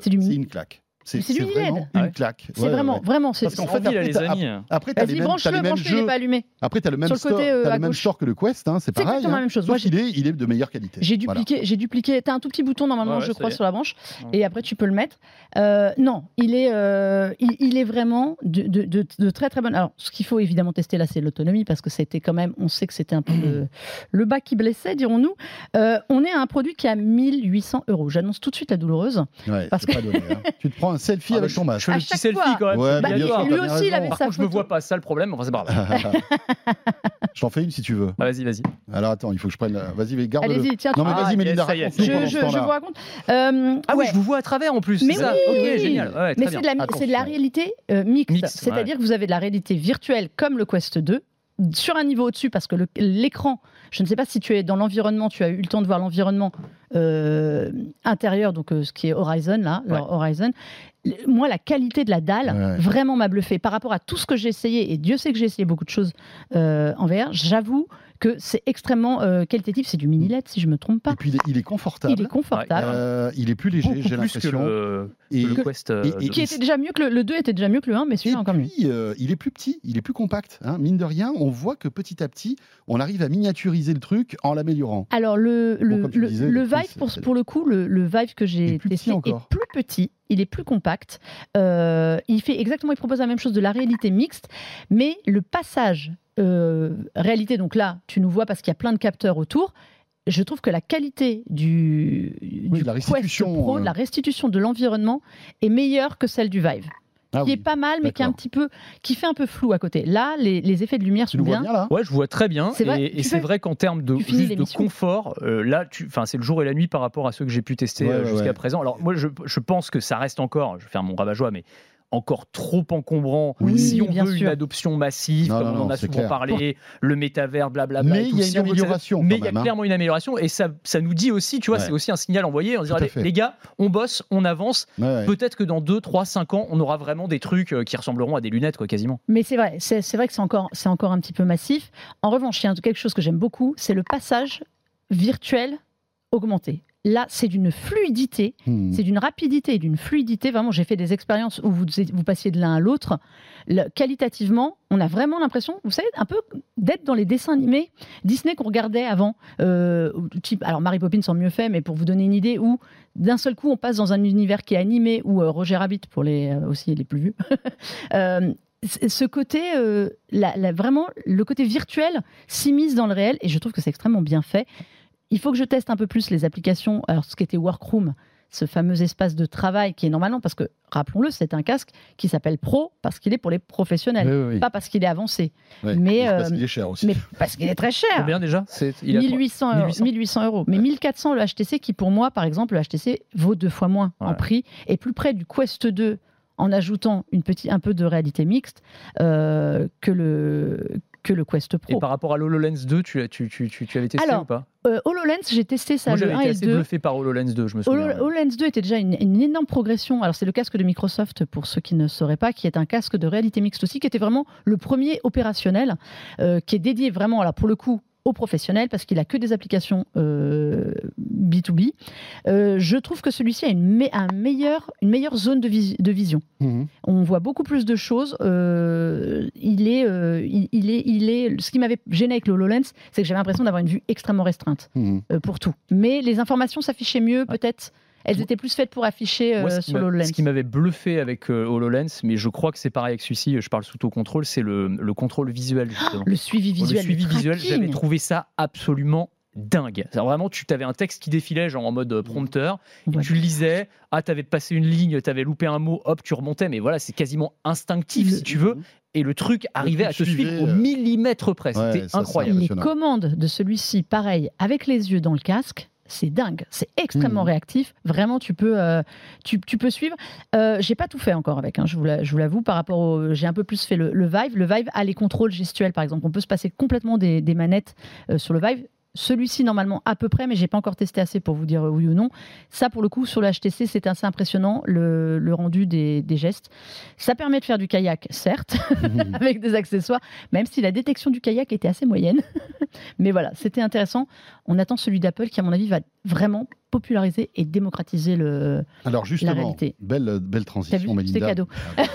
S3: C'est
S2: une claque. C'est
S3: c'est
S2: c'est vraiment une claque.
S3: C'est
S2: Ouais,
S3: vraiment,
S2: ouais.
S3: vraiment. C'est,
S2: Parce qu'en
S4: En
S2: fait, après,
S4: les
S2: t'as-
S4: amis.
S2: Après, tu as les
S3: Vas-y,
S2: mêmes, t'as
S3: branche-le,
S2: les mêmes
S3: branche-le, il n'est
S2: jeux.
S3: pas allumé.
S2: Après, tu as le même
S3: le
S2: store,
S3: côté, euh,
S2: t'as le même store que le Quest, hein, c'est
S3: C'est
S2: pareil.
S3: exactement la
S2: hein.
S3: même chose.
S2: Sauf
S3: Moi,
S2: est, il est de meilleure qualité.
S3: J'ai
S2: Voilà.
S3: dupliqué, j'ai dupliqué. T'as un tout petit bouton normalement, je crois, sur la branche, et après tu peux le mettre. Euh, non, il est, euh, il, il est vraiment de, de- de- de très très bonne. Alors, ce qu'il faut évidemment tester là, c'est l'autonomie parce que c'était quand même, on sait que c'était un peu le, <clears throat> le bas qui blessait, dirons-nous. On est à un produit qui a 1800 euros. J'annonce tout de suite la douloureuse.
S2: Ouais,
S3: Parce
S2: c'est hein. Tu te prends un selfie
S4: Ah,
S2: avec
S4: je-
S2: ton
S4: Je
S2: masque.
S4: fais
S3: À
S4: le petit
S3: chaque
S4: selfie
S3: fois.
S4: quand même.
S2: Ouais,
S4: c'est
S3: Bah,
S2: bien
S3: lui,
S4: obligatoire.
S3: aussi, il avait
S4: Par
S3: sa
S4: contre, je me
S3: photo.
S4: vois pas, ça le problème. Enfin, c'est pas grave. <laughs> <laughs>
S2: Je t'en fais une si tu veux.
S4: Ah, Vas-y, vas-y.
S2: Alors attends, il faut que je prenne. la- Vas-y, mais garde-le.
S3: Allez-y, tiens.
S2: Non mais
S4: Ah,
S2: vas-y,
S4: yes,
S2: Mélinda,
S4: ça y est.
S2: raconte-nous
S3: je,
S2: pendant
S3: je-
S2: ce
S3: je
S2: temps-là.
S3: vous raconte. Euh,
S4: Ah
S3: ouais.
S4: oui, je vous vois à travers en plus.
S3: Mais
S4: c'est ça.
S3: oui,
S4: Ok,
S3: oui.
S4: génial. Ouais,
S3: Mais
S4: très
S3: c'est de, la, c'est de la
S2: Attention.
S3: réalité euh, mixte.
S4: Mixte,
S3: C'est-à-dire
S4: ouais.
S3: que vous avez de la réalité virtuelle comme le Quest 2 sur un niveau au-dessus parce que le- l'écran, je ne sais pas si tu es dans l'environnement, tu as eu le temps de voir l'environnement euh, intérieur, donc euh, ce qui est Horizon là, leur Horizon. Moi, la qualité de la dalle
S2: Ouais.
S3: vraiment m'a bluffé par rapport à tout ce que j'ai essayé. Et Dieu sait que j'ai essayé beaucoup de choses euh, en VR. J'avoue que c'est extrêmement euh, qualitatif. C'est du mini LED si je me trompe
S2: Et
S3: pas.
S2: puis il est, il est confortable.
S3: Il est confortable.
S2: Euh, il est plus léger, j'ai l'impression.
S4: le,
S2: Et,
S4: que le Quest. euh,
S2: et- et-
S3: qui était déjà mieux que le, le 2 était déjà mieux que le 1, mais
S2: et
S3: celui-là encore mieux.
S2: puis, euh, il est plus petit, il est plus compact. hein. Mine de rien, on voit que petit à petit, on arrive à miniaturiser le truc en l'améliorant.
S3: Alors le,
S2: tu
S3: le-
S2: disais,
S3: le Vive, pour, pour le coup, le, le Vive que j'ai testé est
S2: encore.
S3: plus petit, il est plus compact. Euh, il fait exactement, il propose la même chose de la réalité mixte, mais le passage euh, réalité, donc là, tu nous vois parce qu'il y a plein de capteurs autour. Je trouve que la qualité du, du
S2: de la
S3: Quest
S2: restitution,
S3: Pro,
S2: euh.
S3: de la restitution de l'environnement est meilleure que celle du Vive.
S2: Ah
S3: qui est pas mal, mais qui est un petit peu, qui fait un peu flou à côté. Là, les, les effets de lumière
S2: Tu
S3: sont
S2: nous vois
S3: bien.
S2: bien là?
S4: Ouais, je vois très bien.
S3: C'est vrai,
S4: et c'est vrai qu'en termes de, juste de confort, euh, là, tu- enfin, c'est le jour et la nuit par rapport à ceux que j'ai pu tester
S2: Ouais,
S4: euh,
S2: ouais,
S4: jusqu'à
S2: ouais.
S4: présent. Alors, moi, je, je pense que ça reste encore, je vais faire mon rabat-joie, mais encore trop encombrant
S3: Oui,
S4: si on
S3: bien
S4: veut
S3: sûr.
S4: une adoption massive,
S2: Non,
S4: comme
S2: non,
S4: on en a souvent
S2: clair.
S4: parlé, le métavers, blablabla.
S2: Mais il y a une
S4: veut
S2: amélioration
S4: Mais il y a
S2: hein.
S4: clairement une amélioration et ça, ça nous dit aussi, tu vois,
S2: Ouais.
S4: c'est aussi un signal envoyé. On dit, allez, les gars, on bosse, on avance.
S2: Ouais, ouais.
S4: Peut-être que dans 2, 3, 5 ans, on aura vraiment des trucs euh, qui ressembleront à des lunettes, quoi, quasiment.
S3: Mais c'est vrai, c'est c'est vrai que c'est encore, c'est encore un petit peu massif. En revanche, il y a quelque chose que j'aime beaucoup, c'est le passage virtuel augmenté. Là, c'est d'une fluidité,
S2: Hmm.
S3: c'est d'une rapidité et d'une fluidité. Vraiment, j'ai fait des expériences où vous, vous passiez de l'un à l'autre. Le- Qualitativement, on a vraiment l'impression, vous savez, un peu d'être dans les dessins animés Disney qu'on regardait avant. Euh, type, alors, Mary Poppins en mieux fait, mais pour vous donner une idée, où d'un seul coup, on passe dans un univers qui est animé, ou euh, Roger Rabbit pour les, euh, aussi les plus vus. <laughs> Euh, ce côté, la- la- vraiment, le côté virtuel s'immisce dans le réel et je trouve que c'est extrêmement bien fait. Il faut que je teste un peu plus les applications. Alors, ce qui était Workroom, ce fameux espace de travail qui est normalement, parce que rappelons-le, c'est un casque qui s'appelle Pro parce qu'il est pour les professionnels,
S2: Oui, oui, oui.
S3: pas parce qu'il est avancé, mais,
S2: Et parce
S3: euh,
S2: qu'il est cher aussi.
S3: mais parce qu'il est très cher.
S4: Combien déjà C'est il a quoi
S3: 1800 euros,
S4: 1800.
S3: 1800 euros. Mais 1400 le HTC, qui pour moi, par exemple, le HTC vaut deux fois moins en prix, et plus près du Quest 2 en ajoutant une un peu de réalité mixte euh, que, le, que le Quest
S4: Et
S3: Pro.
S4: par rapport à l'HoloLens 2, tu, tu, tu, tu, tu avais testé
S3: Alors,
S4: ou pas?
S3: Euh, HoloLens, j'ai testé ça
S4: Moi,
S3: le
S4: j'avais
S3: 1
S4: été
S3: et
S4: assez
S3: 2.
S4: bluffé par HoloLens 2, je me souviens.
S3: Holo- HoloLens 2 était déjà une, une énorme progression. Alors, c'est le casque de Microsoft, pour ceux qui ne sauraient pas, qui est un casque de réalité mixte aussi, qui était vraiment le premier opérationnel, euh, qui est dédié vraiment, alors pour le coup, aux professionnels, parce qu'il a que des applications euh, B2B. Euh, je trouve que celui-ci a une, me- un meilleur, une meilleure zone de, vis- de vision.
S2: Mhm.
S3: On voit beaucoup plus de choses. Euh, il est, euh, il, il est, il est. Ce qui m'avait gêné avec le HoloLens, c'est que j'avais l'impression d'avoir une vue extrêmement restreinte
S2: Mhm.
S3: euh, pour tout. Mais les informations s'affichaient mieux, peut-être. Elles étaient plus faites pour afficher euh,
S4: Moi, ce qui
S3: sur l'HoloLens.
S4: ce qui m'avait bluffé avec euh, HoloLens, mais je crois que c'est pareil avec celui-ci, je parle sous contrôle, c'est le, le contrôle visuel. Justement.
S3: Le suivi visuel.
S4: le suivi
S3: le
S4: visuel, j'avais trouvé ça absolument dingue. Vraiment, tu avais un texte qui défilait genre en mode euh, prompteur, et
S3: Ouais.
S4: tu le lisais, ah, t'avais passé une ligne, t'avais loupé un mot, hop, tu remontais, mais voilà, c'est quasiment instinctif si tu veux, et le truc arrivait à te suivre au millimètre près,
S2: ouais,
S4: c'était incroyable.
S3: Les commandes de celui-ci, pareil, avec les yeux dans le casque. C'est dingue, c'est extrêmement
S2: Mhm.
S3: réactif. Vraiment, tu peux, euh, tu, tu peux suivre. Euh, j'ai pas tout fait encore avec, hein, je vous la- je vous l'avoue. Par rapport au, j'ai un peu plus fait le, le Vive. Le Vive a les contrôles gestuels, par exemple. On peut se passer complètement des, des manettes euh, sur le Vive. Celui-ci, normalement, à peu près, mais j'ai pas encore testé assez pour vous dire oui ou non. Ça, pour le coup, sur le HTC, c'est assez impressionnant, le, le rendu des, des gestes. Ça permet de faire du kayak, certes, <laughs> avec des accessoires, même si la détection du kayak était assez moyenne. <laughs> Mais voilà, c'était intéressant. On attend celui d'Apple qui, à mon avis, va vraiment populariser et démocratiser le.
S2: Alors justement,
S3: réalité.
S2: belle, belle
S3: T'as
S2: transition,
S3: vu
S2: Melinda.
S3: C'est cadeau. <laughs>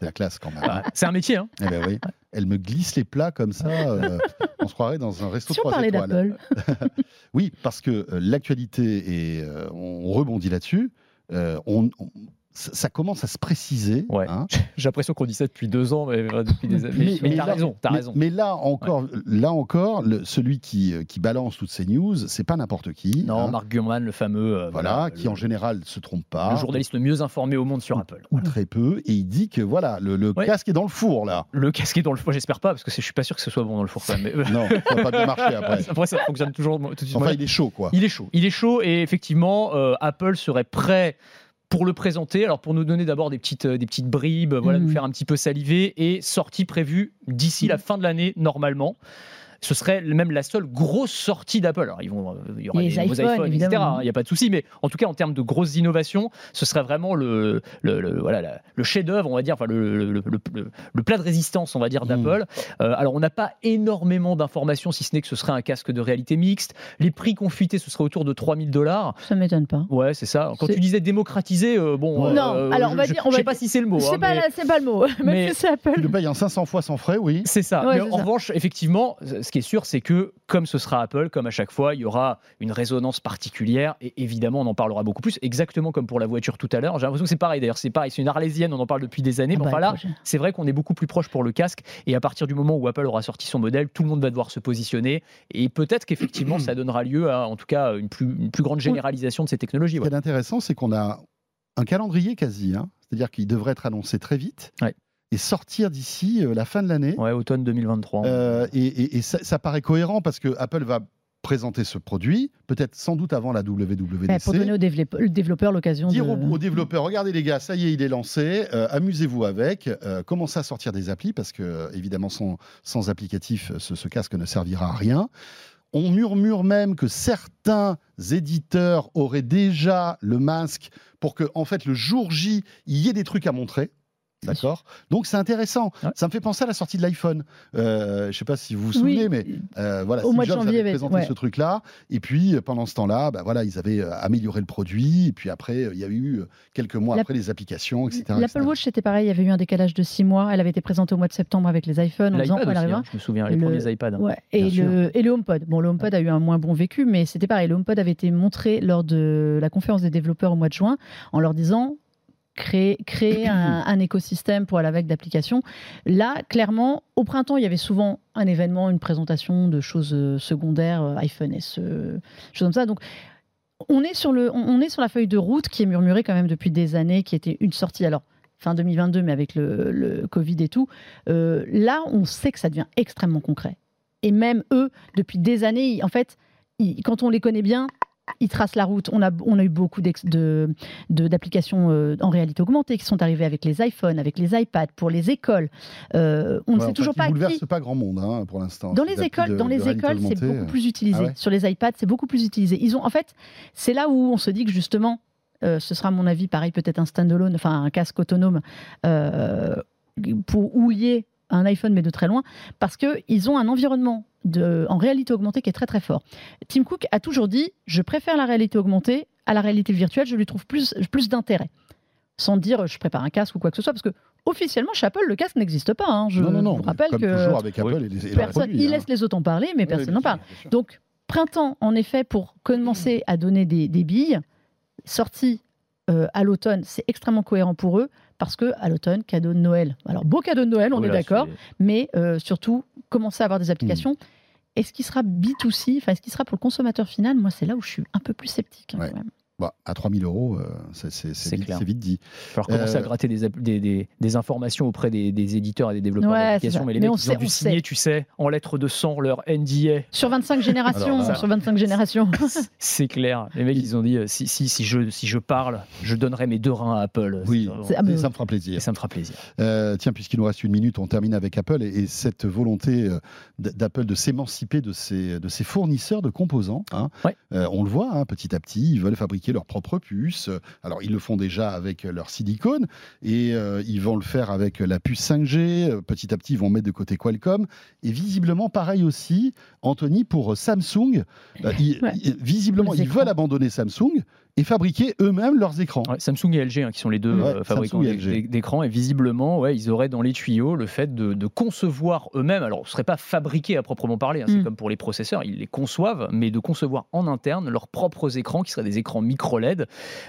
S2: C'est la classe quand même.
S4: Ah, c'est un métier, hein.
S2: Eh ben oui. Elle me glisse les plats comme ça. euh, on se croirait dans un resto
S3: Si on
S2: trois
S3: parlait
S2: étoiles.
S3: d'Apple, <laughs>
S2: Oui, parce que euh, l'actualité, et euh, on rebondit là-dessus, euh, on- on- ça commence à se préciser.
S4: Ouais.
S2: hein. <laughs>
S4: J'ai l'impression qu'on dit ça depuis deux ans, mais euh, depuis des années. Mais, mais
S2: là-
S4: raison,
S2: mais-
S4: raison.
S2: mais là encore, là encore le- celui qui, euh, qui balance toutes ces news, c'est pas n'importe qui.
S4: Non,
S2: hein.
S4: Mark Gurman, le fameux. euh,
S2: voilà, qui
S4: le,
S2: en général se trompe pas.
S4: le journaliste le mieux informé au monde sur Apple.
S2: ou très peu, et il dit que voilà, le, le
S4: Ouais.
S2: casque est dans le four là.
S4: Le casque est dans le four, j'espère pas, parce que je suis pas sûr que ce soit bon dans le four quand même. mais-
S2: Non, ça va pas bien marcher après. <laughs>
S4: Après, ça fonctionne toujours tout de suite.
S2: Enfin, il est chaud quoi.
S4: Il est chaud. Il est chaud et effectivement, euh, Apple serait prêt pour le présenter. Alors pour nous donner d'abord des petites, euh, des petites bribes, voilà, nous faire un petit peu saliver et sortie prévue d'ici la fin de l'année normalement. Ce serait même la seule grosse sortie d'Apple. Alors, ils vont, euh, il y aura
S3: Les
S4: des nouveaux
S3: iPhones,
S4: etc. hein, Il n'y a pas de souci. Mais en tout cas, en termes de grosses innovations, ce serait vraiment le, le, le- voilà, la- le chef-d'œuvre, on va dire, enfin, le, le, le- le- le plat de résistance, on va dire,
S2: Mhm.
S4: d'Apple. Euh, alors, on n'a pas énormément d'informations, si ce n'est que ce serait un casque de réalité mixte. Les prix confités, ce serait autour de 3000 dollars.
S3: ça m'étonne pas.
S4: Ouais, c'est ça. Quand tu disais démocratiser, euh, bon.
S3: Non,
S4: euh,
S3: alors on va
S4: je,
S3: dire- on
S4: je sais
S3: va
S4: pas si c'est le mot.
S3: C'est
S4: hein,
S3: pas,
S4: mais-
S3: pas le mot, <laughs> même
S4: mais-
S3: si c'est Apple.
S2: Tu le payes en 500 fois sans frais, oui.
S4: C'est ça.
S3: Ouais,
S4: Mais en
S3: ça.
S4: revanche, effectivement, ce qui est sûr, c'est que comme ce sera Apple, comme à chaque fois, il y aura une résonance particulière et évidemment, on en parlera beaucoup plus. Exactement comme pour la voiture tout à l'heure. J'ai l'impression que c'est pareil. D'ailleurs, c'est pareil. C'est une arlésienne. On en parle depuis des années.
S3: Ah
S4: mais
S3: bah,
S4: enfin là, c'est vrai qu'on est beaucoup plus proche pour le casque. Et à partir du moment où Apple aura sorti son modèle, tout le monde va devoir se positionner. Et peut-être qu'effectivement, ça donnera lieu à, en tout cas, une plus, une plus grande généralisation de ces technologies.
S2: Ce qui est intéressant, c'est qu'on a un calendrier quasi. hein. c'est-à-dire qu'il devrait être annoncé très vite.
S4: Ouais.
S2: Et sortir d'ici euh, la fin de l'année.
S4: Ouais, automne 2023.
S2: Euh, et et- et ça, ça paraît cohérent parce que Apple va présenter ce produit, peut-être sans doute avant la WWDC.
S3: Ouais, pour donner aux développeurs, l'occasion
S2: Dire
S3: de.
S2: aux, aux développeurs, regardez les gars, ça y est, il est lancé, euh, amusez-vous avec, euh, commencez à sortir des applis, parce que évidemment, sans, sans applicatif, ce, ce casque ne servira à rien. On murmure même que certains éditeurs auraient déjà le masque pour que, en fait, le jour J, il y ait des trucs à montrer. D'accord? Donc c'est intéressant.
S4: Ouais.
S2: Ça me fait penser à la sortie de l'iPhone. Euh, je ne sais pas si vous vous souvenez,
S3: Oui,
S2: mais euh, voilà,
S3: Au
S2: Steve
S3: mois de
S2: Jobs
S3: janvier,
S2: avait
S3: ouais,
S2: présenté
S3: ouais.
S2: ce truc-là. Et puis pendant ce temps-là, bah, voilà, ils avaient euh, amélioré le produit. Et puis après, il y a eu euh, quelques mois
S3: La-
S2: après les applications, etc.
S3: L'Apple. Watch, c'était pareil, il y avait eu un décalage de six mois. Elle avait été présentée au mois de septembre avec les iPhones en disant
S4: aussi, hein, je me souviens, les
S3: Le-
S4: premiers iPads. hein.
S3: Ouais, et, le, et le HomePod. Bon, le HomePod a eu un moins bon vécu, mais c'était pareil. Le HomePod avait été montré lors de la conférence des développeurs au mois de juin en leur disant créer, créer un, <coughs> un écosystème pour aller avec d'applications. Là, clairement, au printemps, il y avait souvent un événement, une présentation de choses euh, secondaires, euh, iPhone S, euh, choses comme ça. Donc, on est, sur le, on on est sur la feuille de route qui est murmurée quand même depuis des années, qui était une sortie. Alors, fin 2022, mais avec le, le Covid et tout, euh, là, on sait que ça devient extrêmement concret. Et même eux, depuis des années, ils- en fait, ils- quand on les connaît bien, ils tracent la route. On a, on a eu beaucoup d'ex- de- de- d'applications euh, en réalité augmentée qui sont arrivées avec les iPhones, avec les iPads, pour les écoles. Euh, on ne sait toujours
S2: qui
S3: pas
S2: bouleverse
S3: qui.
S2: pas grand monde hein, pour l'instant.
S3: Dans les écoles,
S2: de-
S3: dans les écoles, c'est beaucoup plus utilisé.
S2: Ah ouais
S3: Sur les iPads, c'est beaucoup plus utilisé. Ils ont, en fait, c'est là où on se dit que justement, euh, ce sera à mon avis, pareil, peut-être un standalone, enfin un casque autonome, euh, pour où il y ait un iPhone, mais de très loin, parce que ils ont un environnement de, en réalité augmentée qui est très très fort. Tim Cook a toujours dit, je préfère la réalité augmentée à la réalité virtuelle, je lui trouve plus, plus d'intérêt. Sans dire, je prépare un casque ou quoi que ce soit, parce que officiellement, chez Apple, le casque n'existe pas. hein. Je
S2: non, non, non.
S3: vous rappelle
S2: comme
S3: que
S2: toujours avec Apple
S4: Oui.
S2: les,
S3: personne,
S2: produits,
S3: il
S2: hein.
S3: laisse les autres en parler, mais
S2: Oui,
S3: personne n'en parle. Donc, printemps, en effet, pour commencer à donner des, des billes, sortie euh, à l'automne, c'est extrêmement cohérent pour eux, parce que à l'automne, cadeau de Noël. Alors, beau cadeau de Noël, on
S4: Oui,
S3: est d'accord, mais euh, surtout, commencer à avoir des applications.
S2: Hmm.
S3: Est-ce qu'il sera B2C Enfin, est-ce qu'il sera pour le consommateur final? Moi, c'est là où je suis un peu plus sceptique. hein,
S2: Ouais.
S3: quand même.
S2: Bah, à 3000 euros, euh, c'est- c'est
S4: C'est
S2: c'est vite,
S4: clair.
S2: c'est vite dit.
S4: Il va falloir commencer
S2: Euh,
S4: à gratter des, des, des- des informations auprès des, des éditeurs et des développeurs
S3: Ouais,
S4: d'applications. Mais les
S3: Mais
S4: mecs,
S3: on
S4: ils ont
S3: sait-
S4: dû signer,
S3: sait.
S4: tu sais, en lettres de sang, leur NDA.
S3: Sur 25 générations,
S2: Alors
S3: sur 25 générations. <laughs>
S4: C'est clair. Les mecs, ils ont dit euh, si, si, si, je, si je parle, je donnerai mes deux reins à Apple.
S2: Oui, Et ça me fera
S4: Et
S2: plaisir.
S4: ça me fera plaisir.
S2: Euh, tiens, puisqu'il nous reste une minute, on termine avec Apple et, et cette volonté euh, d'Apple de s'émanciper de ses, de ses fournisseurs de composants. hein.
S4: Ouais.
S2: Euh, on le voit hein, petit à petit, ils veulent fabriquer leurs propres puces. Alors, ils le font déjà avec leur silicone et euh, ils vont le faire avec la puce 5G. Euh, Petit à petit, ils vont mettre de côté Qualcomm. Et visiblement, pareil aussi, Anthony, pour euh, Samsung, euh, ils-
S3: Ouais.
S2: ils- visiblement, ils veulent abandonner Samsung et fabriquer eux-mêmes leurs écrans.
S4: Ouais, Samsung et LG, hein, qui sont les deux
S2: Ouais,
S4: euh, fabricants d'écrans, et visiblement, ouais, ils auraient dans les tuyaux le fait de, de concevoir eux-mêmes. Alors, ce ne serait pas fabriqué à proprement parler, hein, c'est
S3: Mm.
S4: comme pour les processeurs, ils les conçoivent, mais de concevoir en interne leurs propres écrans, qui seraient des écrans micro LED.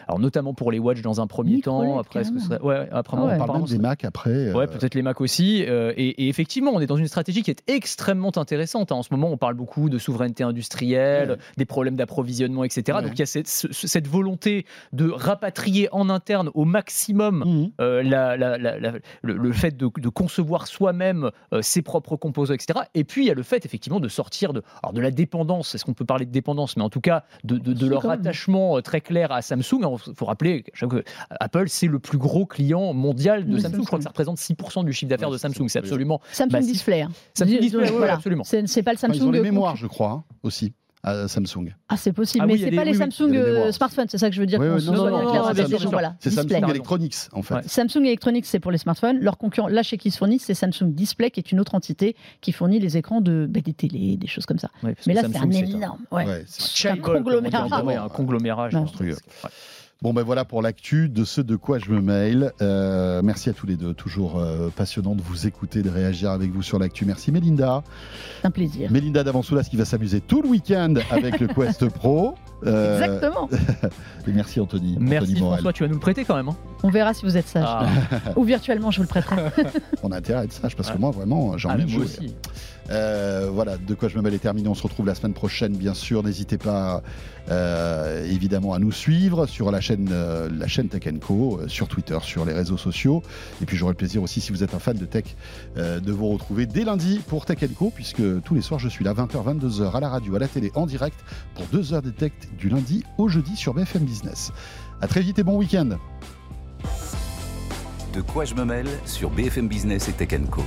S4: Alors, notamment pour les watch dans un premier
S3: Micro
S4: temps, après, ce que serait- ouais, après,
S3: Ah ouais.
S2: On parle même des Mac après. euh,
S4: Ouais, peut-être les Mac aussi. euh, et, et effectivement, on est dans une stratégie qui est extrêmement intéressante. hein. En ce moment, on parle beaucoup de souveraineté industrielle,
S2: Ouais.
S4: des problèmes d'approvisionnement, etc.
S2: Ouais.
S4: Donc il y a cette, ce- cette volonté de rapatrier en interne au maximum
S2: Mhm.
S4: euh, la- la- la- la- le, le fait de, de concevoir soi-même euh, ses propres composants, etc. Et puis il y a le fait effectivement de sortir de, alors de la dépendance, est-ce qu'on peut parler de dépendance, mais en tout cas de, de- de
S3: Si,
S4: leur
S3: même.
S4: attachement euh, très clair à Samsung. Il faut rappeler que Apple, c'est le plus gros client mondial de
S3: Oui,
S4: Samsung. Je crois que ça représente 6% du chiffre d'affaires
S2: Ouais,
S4: de Samsung. C'est absolument
S3: Samsung
S4: Massif.
S3: Display. hein.
S4: Samsung
S3: Dis-
S4: Display,
S3: voilà.
S4: absolument.
S3: C'est c'est pas le
S2: Enfin,
S3: Samsung.
S2: ils ont les mémoires, je crois, hein, aussi, à Samsung.
S3: Ah, c'est possible,
S4: Ah
S3: mais
S4: oui,
S3: c'est
S4: des-
S3: pas les
S4: oui, oui,
S3: Samsung euh,
S2: mémoires.
S3: smartphones, c'est ça que je veux dire.
S2: Oui, oui, c'est Samsung. Electronics, en fait.
S4: Ouais.
S3: Samsung Electronics, c'est pour les smartphones. Leur concurrent, là chez qui ils se fournissent, c'est Samsung Display, qui est une autre entité qui fournit les écrans de bah, des télés, des choses comme ça.
S4: Ouais,
S3: Mais là, c'est un énorme. Ouais,
S2: c'est-
S3: un conglomérat.
S4: Un conglomérat monstrueux.
S2: Bon, ben voilà pour l'actu de ce de quoi je me mail. Euh, merci à tous les deux. Toujours euh, passionnant de vous écouter, de réagir avec vous sur l'actu. Merci Mélinda.
S3: C'est un plaisir.
S2: Mélinda Davansoulas qui va s'amuser tout le week-end avec le Quest <laughs> Pro. Euh,
S3: Exactement.
S2: et <laughs> merci Anthony.
S4: Merci
S2: Anthony Morel.
S4: François, tu vas nous le prêter quand même. hein
S3: On verra si vous êtes sage.
S4: Ah.
S3: Ou virtuellement, je vous le prêterai. <laughs>
S2: On a intérêt à être sage parce que
S4: Ouais.
S2: moi, vraiment, j'ai
S4: Ah,
S2: envie
S4: mais
S2: de
S4: moi
S2: jouer.
S4: aussi.
S2: Euh, voilà, de quoi je me mêle est terminé. On se retrouve la semaine prochaine, bien sûr. N'hésitez pas, euh, évidemment, à nous suivre sur la chaîne, euh, la Tech Co, sur Twitter, sur les réseaux sociaux. Et puis, j'aurai le plaisir aussi, si vous êtes un fan de tech, de vous retrouver dès lundi pour Tech Co, puisque tous les soirs, je suis là, 20h, 22h, à la radio, à la télé, en direct, pour 2 heures de tech du lundi au jeudi sur BFM Business. À très vite et bon week-end.
S1: De quoi je me mêle sur BFM Business et Tech Co.